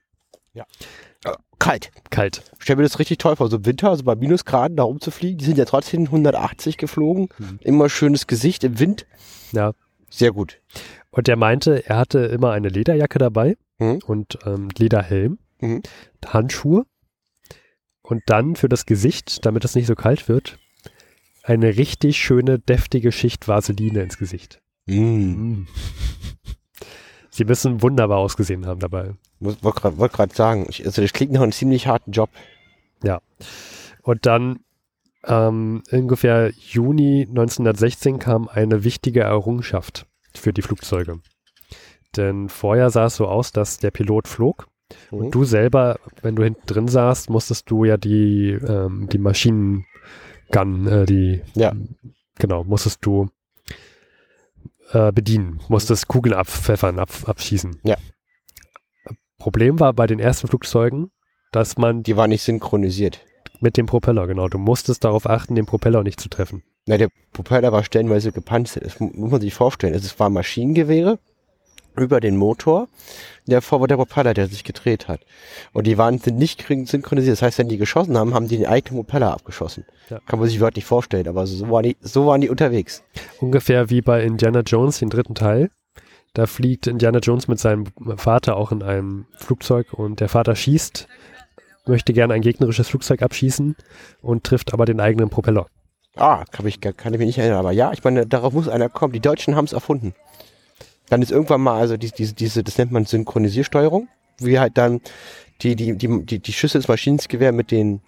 S3: Kalt.
S4: Kalt.
S3: Stell mir das richtig toll vor, so im Winter, also bei Minusgraden da rumzufliegen. Die sind ja trotzdem 180 geflogen.
S4: Mhm.
S3: Immer schönes Gesicht im Wind.
S4: Ja.
S3: Sehr gut.
S4: Und er meinte, er hatte immer eine Lederjacke dabei
S3: Mhm.
S4: und ähm, Lederhelm,
S3: Mhm.
S4: Handschuhe und dann für das Gesicht, damit es nicht so kalt wird, eine richtig schöne, deftige Schicht Vaseline ins Gesicht.
S3: Mm.
S4: Sie müssen wunderbar ausgesehen haben dabei.
S3: Wollte gerade wollt grad sagen, ich, also das klingt nach einem ziemlich harten Job.
S4: Und dann ähm, ungefähr Juni 1916 kam eine wichtige Errungenschaft für die Flugzeuge. Denn vorher sah es so aus, dass der Pilot flog
S3: Mhm.
S4: und du selber, wenn du hinten drin saßt, musstest du ja die, ähm, die Maschinengun, äh, die,
S3: Ja.
S4: genau, musstest du äh, bedienen, musstest Kugeln abpfeffern, ab, abschießen.
S3: Ja.
S4: Problem war bei den ersten Flugzeugen, dass man
S3: Die war nicht synchronisiert.
S4: mit dem Propeller, genau. Du musstest darauf achten, den Propeller nicht zu treffen.
S3: Na, der Propeller war stellenweise gepanzert. Das mu- muss man sich vorstellen. Es waren Maschinengewehre über den Motor. Davor war der Propeller, der sich gedreht hat. Und die waren sind nicht synchronisiert. Das heißt, wenn die geschossen haben, haben die den eigenen Propeller abgeschossen.
S4: Ja.
S3: Kann man sich wörtlich vorstellen, aber so waren die, so waren die unterwegs.
S4: Ungefähr wie bei Indiana Jones, den dritten Teil. Da fliegt Indiana Jones mit seinem Vater auch in einem Flugzeug und der Vater schießt, möchte gerne ein gegnerisches Flugzeug abschießen und trifft aber den eigenen Propeller.
S3: Ah, kann ich, kann ich mich nicht erinnern. Aber ja, ich meine, darauf muss einer kommen. Die Deutschen haben es erfunden. Dann ist irgendwann mal, also die, diese, diese, das nennt man Synchronisiersteuerung, wie halt dann die, die, die, die, die Schüsse des Maschinengewehr mit den,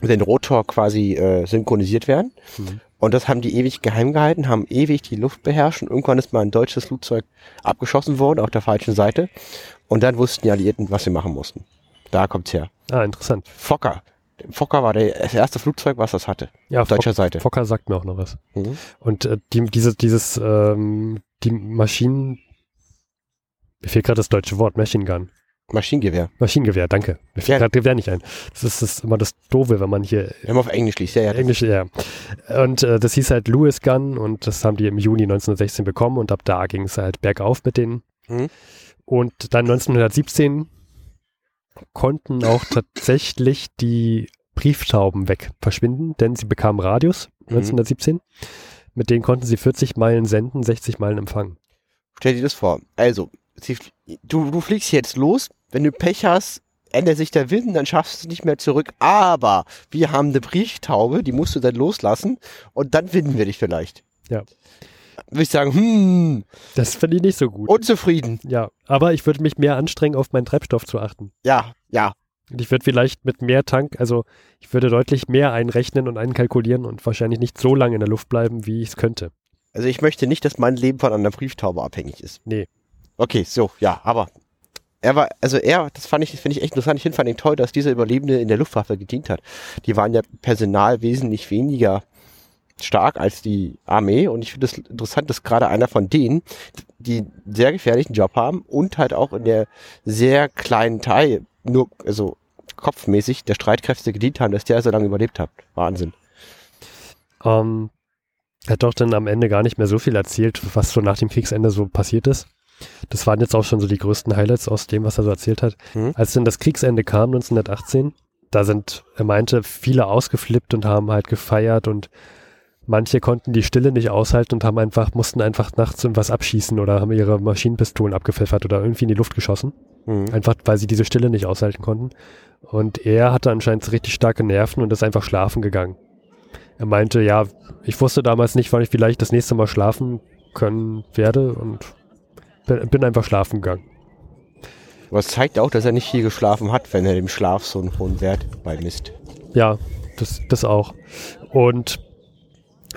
S3: mit den Rotor quasi äh, synchronisiert werden.
S4: Mhm.
S3: Und das haben die ewig geheim gehalten, haben ewig die Luft beherrscht und irgendwann ist mal ein deutsches Flugzeug abgeschossen worden auf der falschen Seite. Und dann wussten die Alliierten, was sie machen mussten. Da kommt's her.
S4: Ah, interessant.
S3: Fokker. Fokker war der, das erste Flugzeug, was das hatte.
S4: Ja,
S3: Auf deutscher
S4: Fock-
S3: Seite.
S4: Fokker sagt mir auch noch was.
S3: Mhm.
S4: Und äh, die, diese, dieses, ähm, die Maschinen, mir fehlt gerade das deutsche Wort, Machine Gun.
S3: Maschinengewehr.
S4: Maschinengewehr, danke. Mir
S3: Ja.
S4: fällt gerade Gewehr nicht ein. Das ist, das ist immer das Doofe, wenn man hier
S3: Wir haben auf Englisch liest, ja, ja.
S4: Englisch, ja. Und äh, das hieß halt Lewis Gun und das haben die im Juni 1916 bekommen und ab da ging es halt bergauf mit denen.
S3: Mhm.
S4: Und dann 1917 konnten auch tatsächlich die Brieftauben weg verschwinden, denn sie bekamen Radius 1917. Mit denen konnten sie 40 Meilen senden, 60 Meilen empfangen.
S3: Stell dir das vor. Also, sie, du, du fliegst jetzt los, wenn du Pech hast, ändert sich der Wind, dann schaffst du es nicht mehr zurück. Aber wir haben eine Brieftaube, die musst du dann loslassen und dann finden wir dich vielleicht.
S4: Ja.
S3: Würde ich sagen, hm,
S4: Das finde ich nicht so gut.
S3: unzufrieden.
S4: ja, aber ich würde mich mehr anstrengen, auf meinen Treibstoff zu achten.
S3: Ja, ja.
S4: Und ich würde vielleicht mit mehr Tank, also ich würde deutlich mehr einrechnen und einkalkulieren und wahrscheinlich nicht so lange in der Luft bleiben, wie ich es könnte.
S3: Also ich möchte nicht, dass mein Leben von einer Brieftaube abhängig ist.
S4: Nee.
S3: Okay, so, ja, aber er war, also er, das fand ich, finde ich echt interessant. Ich finde fand ihn toll, dass dieser Überlebende in der Luftwaffe gedient hat. Die waren ja personal wesentlich weniger stark als die Armee und ich finde es das interessant, dass gerade einer von denen, die einen sehr gefährlichen Job haben und halt auch in der sehr kleinen Teil, nur, also kopfmäßig der Streitkräfte gedient haben, dass der so lange überlebt hat. Wahnsinn.
S4: Ähm, er hat doch dann am Ende gar nicht mehr so viel erzählt, was so nach dem Kriegsende so passiert ist. Das waren jetzt auch schon so die größten Highlights aus dem, was er so erzählt hat.
S3: Mhm.
S4: Als dann das Kriegsende kam, 1918, da sind, er meinte, viele ausgeflippt und haben halt gefeiert und manche konnten die Stille nicht aushalten und haben einfach, mussten einfach nachts irgendwas abschießen oder haben ihre Maschinenpistolen abgepfeffert oder irgendwie in die Luft geschossen.
S3: Mhm.
S4: Einfach, weil sie diese Stille nicht aushalten konnten. Und er hatte anscheinend richtig starke Nerven und ist einfach schlafen gegangen. Er meinte, ja, ich wusste damals nicht, wann ich vielleicht das nächste Mal schlafen können werde und bin, einfach schlafen gegangen.
S3: Aber es zeigt auch, dass er nicht viel geschlafen hat, wenn er dem Schlaf so einen hohen Wert beimisst.
S4: Ja, das, das auch. Und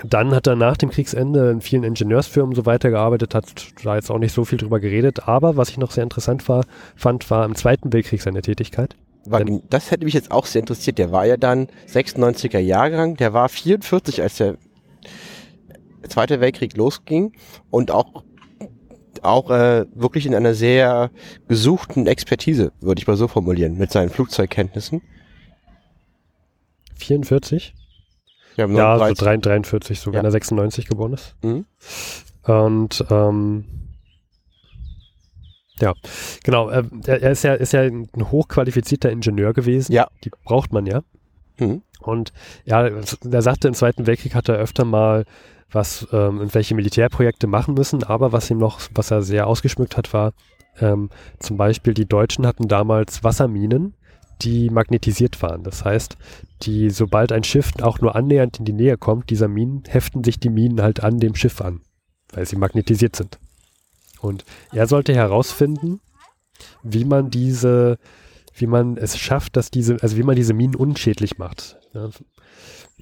S4: dann hat er nach dem Kriegsende in vielen Ingenieursfirmen so weitergearbeitet, hat da jetzt auch nicht so viel drüber geredet. Aber was ich noch sehr interessant war, fand, war im Zweiten Weltkrieg seine Tätigkeit.
S3: War, das hätte mich jetzt auch sehr interessiert. Der war ja dann 96er Jahrgang, der war 44, als der Zweite Weltkrieg losging und auch auch äh, wirklich in einer sehr gesuchten Expertise, würde ich mal so formulieren, mit seinen Flugzeugkenntnissen.
S4: 44? Ja, ja so 43, so ja. wenn er 96 geboren ist. Mhm. Und ähm, ja, genau. Er, er, ist ja, ist ja ein hochqualifizierter Ingenieur gewesen.
S3: Ja.
S4: Die braucht man ja. Mhm. Und ja, er sagte, im Zweiten Weltkrieg hat er öfter mal was, ähm, welche Militärprojekte machen müssen, aber was ihm noch, was er sehr ausgeschmückt hat, war ähm, zum Beispiel die Deutschen hatten damals Wasserminen, die magnetisiert waren. Das heißt, die, sobald ein Schiff auch nur annähernd in die Nähe kommt, dieser Minen, heften sich die Minen halt an dem Schiff an, weil sie magnetisiert sind. Und er sollte herausfinden, wie man diese, wie man es schafft, dass diese, also wie man diese Minen unschädlich macht. Ja.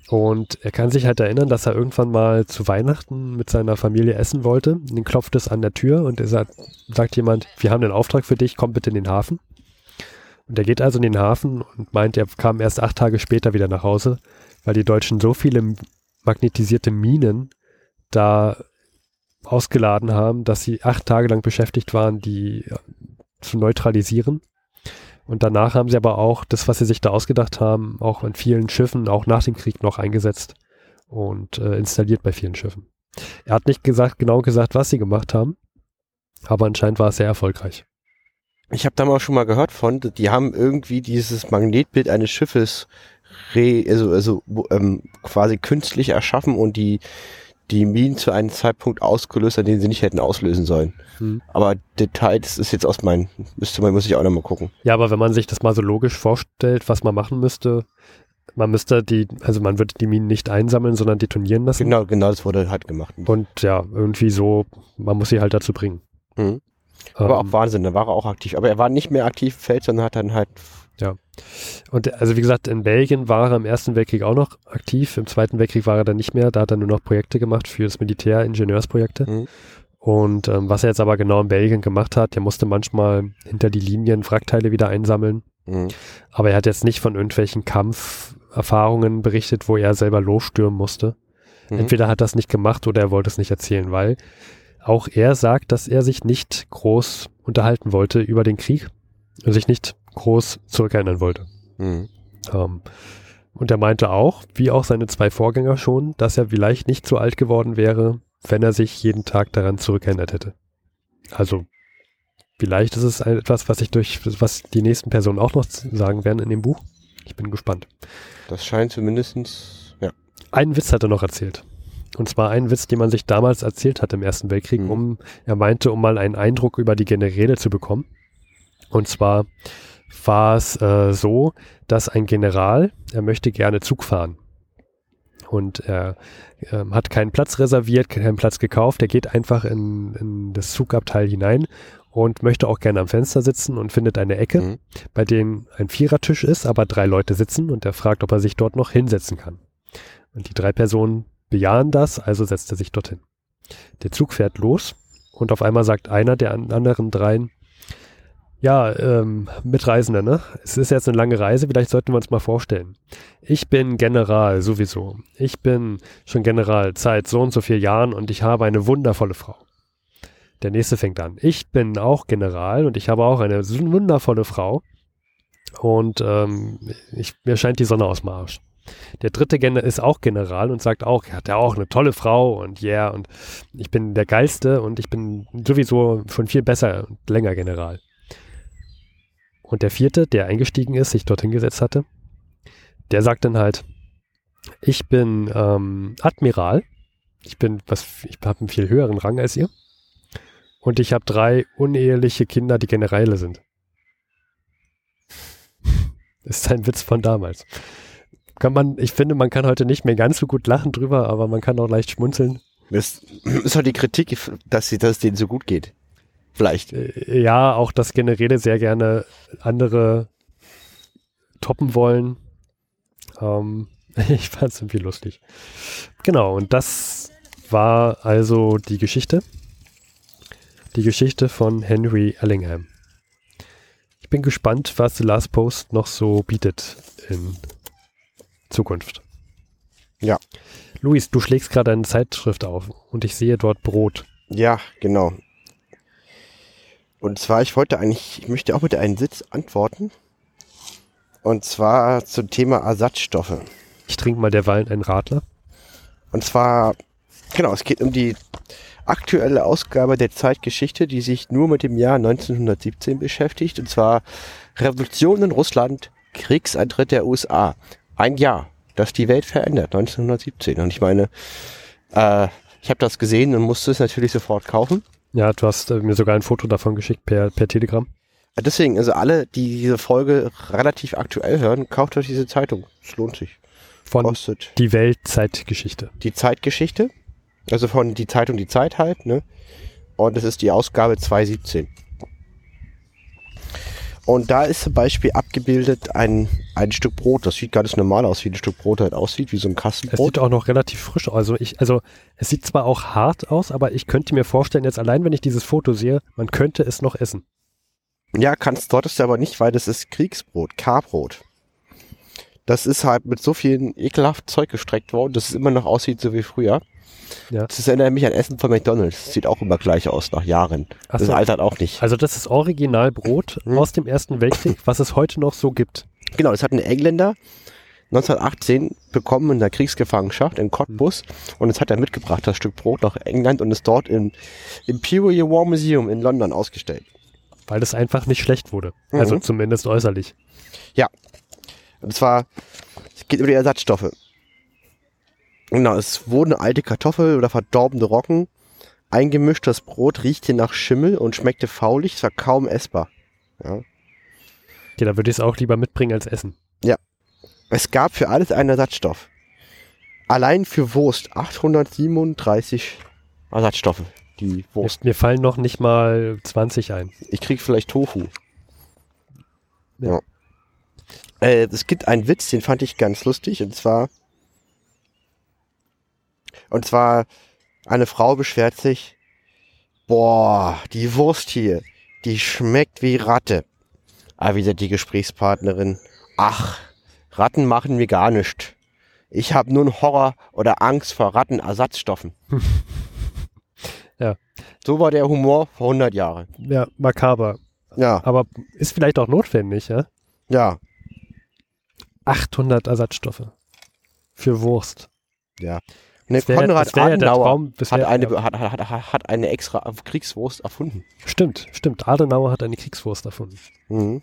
S4: Und er kann sich halt erinnern, dass er irgendwann mal zu Weihnachten mit seiner Familie essen wollte. Und dann klopft es an der Tür und er sagt, sagt jemand, wir haben einen Auftrag für dich, komm bitte in den Hafen. Und er geht also in den Hafen und meint, er kam erst acht Tage später wieder nach Hause, weil die Deutschen so viele magnetisierte Minen da ausgeladen haben, dass sie acht Tage lang beschäftigt waren, die zu neutralisieren. Und danach haben sie aber auch das, was sie sich da ausgedacht haben, auch in vielen Schiffen, auch nach dem Krieg noch eingesetzt und äh, installiert bei vielen Schiffen. Er hat nicht gesagt, genau gesagt, was sie gemacht haben, aber anscheinend war es sehr erfolgreich.
S3: Ich habe da mal schon mal gehört von, die haben irgendwie dieses Magnetbild eines Schiffes re, also, also ähm, quasi künstlich erschaffen und die die Minen zu einem Zeitpunkt ausgelöst, an den sie nicht hätten auslösen sollen. Hm. Aber Details ist jetzt aus meinen, müsste man, muss ich auch nochmal gucken.
S4: Ja, aber wenn man sich das mal so logisch vorstellt, was man machen müsste, man müsste die, also man würde die Minen nicht einsammeln, sondern detonieren lassen.
S3: Genau, genau, das wurde halt gemacht.
S4: Und ja, irgendwie so, man muss sie halt dazu bringen.
S3: Mhm. Aber ähm, auch Wahnsinn, da war er auch aktiv. Aber er war nicht mehr aktiv im Feld, sondern hat dann halt.
S4: Ja. Und also wie gesagt, in Belgien war er im Ersten Weltkrieg auch noch aktiv. Im Zweiten Weltkrieg war er dann nicht mehr. Da hat er nur noch Projekte gemacht für das Militär, Ingenieursprojekte. Mhm. Und ähm, was er jetzt aber genau in Belgien gemacht hat, der musste manchmal hinter die Linien Wrackteile wieder einsammeln. Mhm. Aber er hat jetzt nicht von irgendwelchen Kampferfahrungen berichtet, wo er selber losstürmen musste. Mhm. Entweder hat er das nicht gemacht oder er wollte es nicht erzählen, weil auch er sagt, dass er sich nicht groß unterhalten wollte über den Krieg und sich nicht groß zurückerinnern wollte. Mhm. Ähm, und er meinte auch, wie auch seine zwei Vorgänger schon, dass er vielleicht nicht so alt geworden wäre, wenn er sich jeden Tag daran zurückerinnert hätte. Also vielleicht ist es etwas, was ich durch, was die nächsten Personen auch noch sagen werden in dem Buch. Ich bin gespannt.
S3: Das scheint zumindestens, ja.
S4: Einen Witz hat er noch erzählt. Und zwar einen Witz, den man sich damals erzählt hat im Ersten Weltkrieg, mhm. um, er meinte, um mal einen Eindruck über die Generäle zu bekommen. Und zwar war es äh, so, dass ein General, er möchte gerne Zug fahren. Und er äh, hat keinen Platz reserviert, keinen Platz gekauft. Er geht einfach in, in das Zugabteil hinein und möchte auch gerne am Fenster sitzen und findet eine Ecke, mhm. bei dem ein Vierertisch ist, aber drei Leute sitzen und er fragt, ob er sich dort noch hinsetzen kann. Und die drei Personen bejahen das, also setzt er sich dorthin. Der Zug fährt los und auf einmal sagt einer der anderen dreien, ja, ähm, Mitreisende, ne? Es ist jetzt eine lange Reise, vielleicht sollten wir uns mal vorstellen. Ich bin General sowieso. Ich bin schon General seit so und so vier Jahren und ich habe eine wundervolle Frau. Der nächste fängt an. Ich bin auch General und ich habe auch eine wundervolle Frau. Und ähm, ich, mir scheint die Sonne aus dem Arsch. Der dritte Gen ist auch General und sagt auch, er hat ja auch eine tolle Frau und yeah, und ich bin der Geilste und ich bin sowieso schon viel besser und länger General. Und der vierte, der eingestiegen ist, sich dorthin gesetzt hatte, der sagt dann halt, ich bin ähm, Admiral, ich bin was, ich habe einen viel höheren Rang als ihr und ich habe drei uneheliche Kinder, die Generäle sind. Das ist ein Witz von damals kann man, ich finde, man kann heute nicht mehr ganz so gut lachen drüber, aber man kann auch leicht schmunzeln.
S3: Das ist halt die Kritik, dass, sie, dass es denen so gut geht. Vielleicht.
S4: Äh, ja, auch dass Generäle sehr gerne andere toppen wollen. Ähm, ich fand es irgendwie lustig. Genau, und das war also die Geschichte. Die Geschichte von Henry Ellingham. Ich bin gespannt, was The Last Post noch so bietet in Zukunft.
S3: Ja.
S4: Luis, du schlägst gerade eine Zeitschrift auf und ich sehe dort Brot.
S3: Ja, genau. Und zwar, ich wollte eigentlich, ich möchte auch mit einem Sitz antworten. Und zwar zum Thema Ersatzstoffe.
S4: Ich trinke mal derweil einen Radler.
S3: Und zwar, genau, es geht um die aktuelle Ausgabe der Zeitgeschichte, die sich nur mit dem Jahr 1917 beschäftigt. Und zwar Revolution in Russland, Kriegseintritt der USA. Ein Jahr, das die Welt verändert, 1917. Und ich meine, äh, ich habe das gesehen und musste es natürlich sofort kaufen.
S4: Ja, du hast äh, mir sogar ein Foto davon geschickt per, per Telegram.
S3: Deswegen, also alle, die diese Folge relativ aktuell hören, kauft euch diese Zeitung. Es lohnt sich.
S4: Von Kostet die Weltzeitgeschichte.
S3: Die Zeitgeschichte. Also von die Zeitung Die Zeit halt, ne? Und das ist die Ausgabe 2017. Und da ist zum Beispiel abgebildet ein, ein Stück Brot. Das sieht ganz normal aus, wie ein Stück Brot halt aussieht, wie so ein Kastenbrot.
S4: Es sieht auch noch relativ frisch aus. Also, ich, also es sieht zwar auch hart aus, aber ich könnte mir vorstellen, jetzt allein wenn ich dieses Foto sehe, man könnte es noch essen.
S3: Ja, kannst, solltest du aber nicht, weil das ist Kriegsbrot, Karbrot. Das ist halt mit so viel ekelhaft Zeug gestreckt worden, dass es immer noch aussieht, so wie früher. Ja. Das erinnert mich an Essen von McDonalds. Sieht auch immer gleich aus nach Jahren. Ach das so. altert auch nicht.
S4: Also das ist Originalbrot hm. aus dem Ersten Weltkrieg, was es heute noch so gibt.
S3: Genau, das hat ein Engländer 1918 bekommen in der Kriegsgefangenschaft in Cottbus hm. und es hat er mitgebracht, das Stück Brot nach England und ist dort im Imperial War Museum in London ausgestellt.
S4: Weil das einfach nicht schlecht wurde. Mhm. Also zumindest äußerlich.
S3: Ja. Und zwar, es geht über die Ersatzstoffe. Genau, es wurden alte Kartoffel oder verdorbene Rocken eingemischt. Das Brot riechte nach Schimmel und schmeckte faulig, es war kaum essbar. Ja.
S4: Okay, da würde ich es auch lieber mitbringen als essen.
S3: Ja. Es gab für alles einen Ersatzstoff. Allein für Wurst 837 Ersatzstoffe. Die Wurst.
S4: Mir fallen noch nicht mal 20 ein.
S3: Ich krieg vielleicht Tofu. Ja. ja. Äh, es gibt einen Witz, den fand ich ganz lustig, und zwar und zwar, eine Frau beschwert sich, boah, die Wurst hier, die schmeckt wie Ratte. Erwidert die Gesprächspartnerin, ach, Ratten machen mir gar nichts. Ich habe nur einen Horror oder Angst vor Rattenersatzstoffen.
S4: ja.
S3: So war der Humor vor 100 Jahren.
S4: Ja, makaber.
S3: Ja.
S4: Aber ist vielleicht auch notwendig, ja?
S3: Ja.
S4: 800 Ersatzstoffe. Für Wurst.
S3: Ja. Ne, wär, Konrad Adenauer Traum, hat, eine, ja. hat, hat, hat, eine extra Kriegswurst erfunden.
S4: Stimmt, stimmt. Adenauer hat eine Kriegswurst erfunden. Mhm.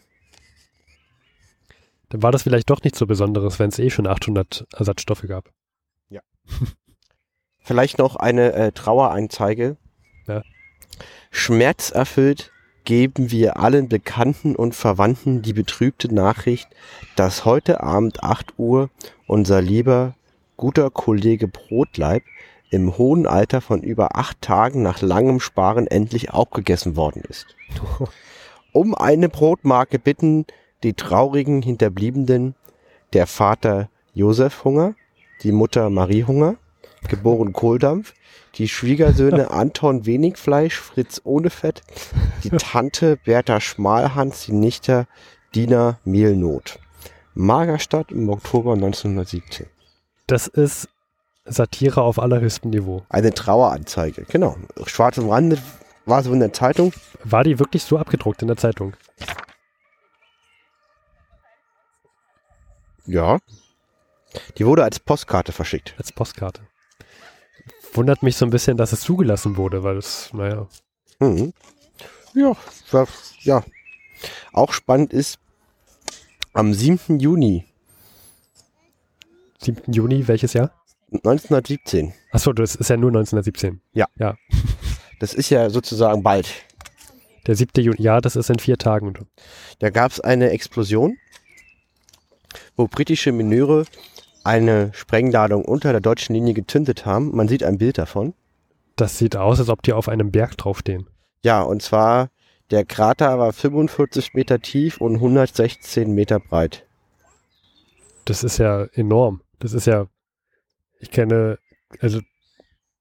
S4: Dann war das vielleicht doch nicht so Besonderes, wenn es eh schon 800 Ersatzstoffe gab.
S3: Ja. vielleicht noch eine äh, Trauereinzeige. Ja. Schmerzerfüllt geben wir allen Bekannten und Verwandten die betrübte Nachricht, dass heute Abend 8 Uhr unser lieber guter Kollege Brotleib im hohen Alter von über acht Tagen nach langem Sparen endlich aufgegessen worden ist. Um eine Brotmarke bitten die traurigen Hinterbliebenen der Vater Josef Hunger, die Mutter Marie Hunger, geboren Kohldampf, die Schwiegersöhne Anton Wenigfleisch, Fritz ohne Fett, die Tante Bertha Schmalhans, die Nichte Dina Mehlnot. Magerstadt im Oktober 1917.
S4: Das ist Satire auf allerhöchstem Niveau.
S3: Eine Traueranzeige, genau. Schwarz im Rande war so in der Zeitung.
S4: War die wirklich so abgedruckt in der Zeitung?
S3: Ja. Die wurde als Postkarte verschickt.
S4: Als Postkarte. Wundert mich so ein bisschen, dass es zugelassen wurde, weil es, naja. Mhm.
S3: Ja, ja. Auch spannend ist, am 7. Juni
S4: 7. Juni, welches Jahr?
S3: 1917.
S4: Achso, das ist ja nur 1917.
S3: Ja.
S4: Ja.
S3: Das ist ja sozusagen bald.
S4: Der 7. Juni, ja, das ist in vier Tagen.
S3: Da gab es eine Explosion, wo britische Mineure eine Sprengladung unter der deutschen Linie gezündet haben. Man sieht ein Bild davon.
S4: Das sieht aus, als ob die auf einem Berg draufstehen.
S3: Ja, und zwar der Krater war 45 Meter tief und 116 Meter breit.
S4: das ist ja enorm. Das ist ja, ich kenne, also.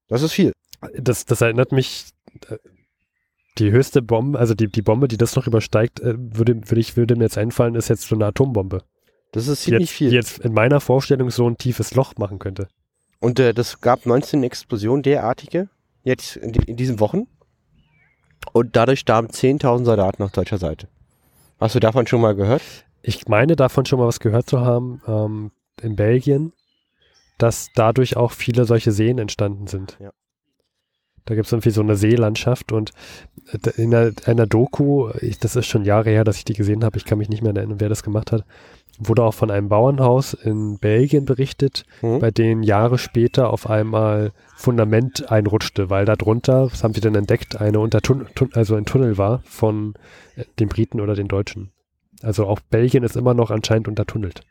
S3: Das ist viel.
S4: Das, das erinnert mich, äh, die höchste Bombe, also die, die Bombe, die das noch übersteigt, äh, würde, würde, ich, würde mir jetzt einfallen, ist jetzt so eine Atombombe.
S3: Das ist ziemlich
S4: jetzt,
S3: viel.
S4: Die jetzt in meiner Vorstellung so ein tiefes Loch machen könnte.
S3: Und äh, das gab 19 Explosionen derartige, jetzt in, in diesen Wochen. Und dadurch starben 10.000 Soldaten auf deutscher Seite. Hast du davon schon mal gehört?
S4: Ich meine davon schon mal was gehört zu haben, ähm, in Belgien, dass dadurch auch viele solche Seen entstanden sind.
S3: Ja.
S4: Da gibt es irgendwie so eine Seelandschaft und äh, in einer, einer Doku, ich, das ist schon Jahre her, dass ich die gesehen habe, ich kann mich nicht mehr erinnern, wer das gemacht hat, wurde auch von einem Bauernhaus in Belgien berichtet, mhm. bei denen Jahre später auf einmal Fundament einrutschte, weil da drunter, das haben sie dann entdeckt, eine Untertun also ein Tunnel war von äh, den Briten oder den Deutschen. Also auch Belgien ist immer noch anscheinend untertunnelt.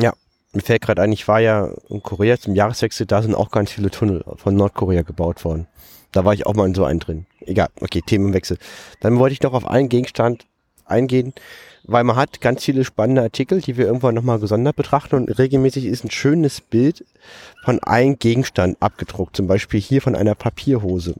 S3: Ja, mir fällt gerade ein, ich war ja in Korea zum Jahreswechsel, da sind auch ganz viele Tunnel von Nordkorea gebaut worden. Da war ich auch mal in so einen drin. Egal, okay, Themenwechsel. Dann wollte ich noch auf einen Gegenstand eingehen, weil man hat ganz viele spannende Artikel, die wir irgendwann nochmal gesondert betrachten und regelmäßig ist ein schönes Bild von einem Gegenstand abgedruckt, zum Beispiel hier von einer Papierhose.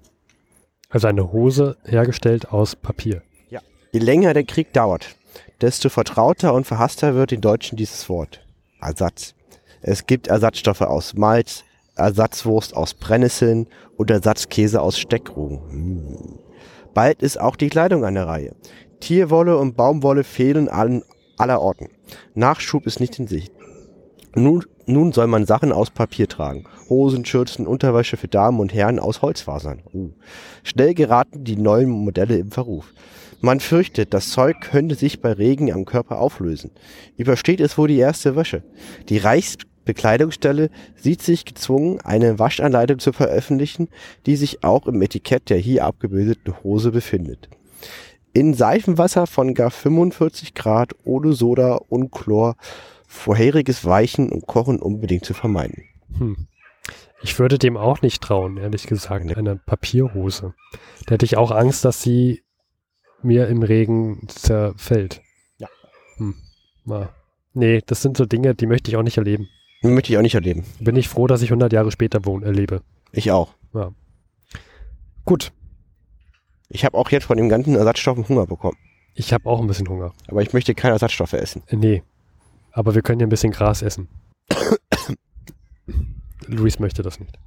S4: Also eine Hose hergestellt aus Papier.
S3: Ja. Je länger der Krieg dauert, desto vertrauter und verhasster wird den Deutschen dieses Wort. Ersatz. Es gibt Ersatzstoffe aus Malz, Ersatzwurst aus Brennnesseln und Ersatzkäse aus Steckrüben. Hm. Bald ist auch die Kleidung an der Reihe. Tierwolle und Baumwolle fehlen allen aller Orten. Nachschub ist nicht in Sicht. Nun, nun soll man Sachen aus Papier tragen. Hosen, Schürzen, Unterwäsche für Damen und Herren aus Holzfasern. Uh. Schnell geraten die neuen Modelle im Verruf. Man fürchtet, das Zeug könnte sich bei Regen am Körper auflösen. Übersteht es wohl die erste Wäsche. Die Reichsbekleidungsstelle sieht sich gezwungen, eine Waschanleitung zu veröffentlichen, die sich auch im Etikett der hier abgebildeten Hose befindet in Seifenwasser von gar 45 Grad ohne Soda und Chlor vorheriges Weichen und Kochen unbedingt zu vermeiden. Hm.
S4: Ich würde dem auch nicht trauen, ehrlich gesagt, eine Papierhose. Da hätte ich auch Angst, dass sie mir im Regen zerfällt.
S3: Ja.
S4: Hm. Na. Nee, das sind so Dinge, die möchte ich auch nicht erleben.
S3: Die möchte ich auch nicht erleben.
S4: Bin ich froh, dass ich 100 Jahre später wohne, erlebe.
S3: Ich auch.
S4: Ja. Gut,
S3: ich habe auch jetzt von den ganzen Ersatzstoffen Hunger bekommen.
S4: Ich habe auch ein bisschen Hunger.
S3: Aber ich möchte keine Ersatzstoffe essen.
S4: Nee. Aber wir können ja ein bisschen Gras essen. Luis möchte das nicht.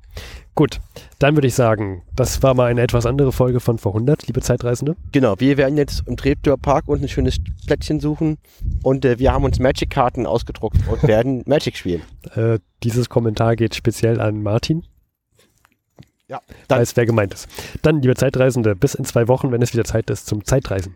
S4: Gut, dann würde ich sagen, das war mal eine etwas andere Folge von vor 100, liebe Zeitreisende.
S3: Genau, wir werden jetzt im Treptower Park uns ein schönes Plätzchen suchen und äh, wir haben uns Magic-Karten ausgedruckt und werden Magic spielen.
S4: Äh, dieses Kommentar geht speziell an Martin.
S3: Ja,
S4: dann weiß, wer gemeint ist. Dann, liebe Zeitreisende, bis in zwei Wochen, wenn es wieder Zeit ist zum Zeitreisen.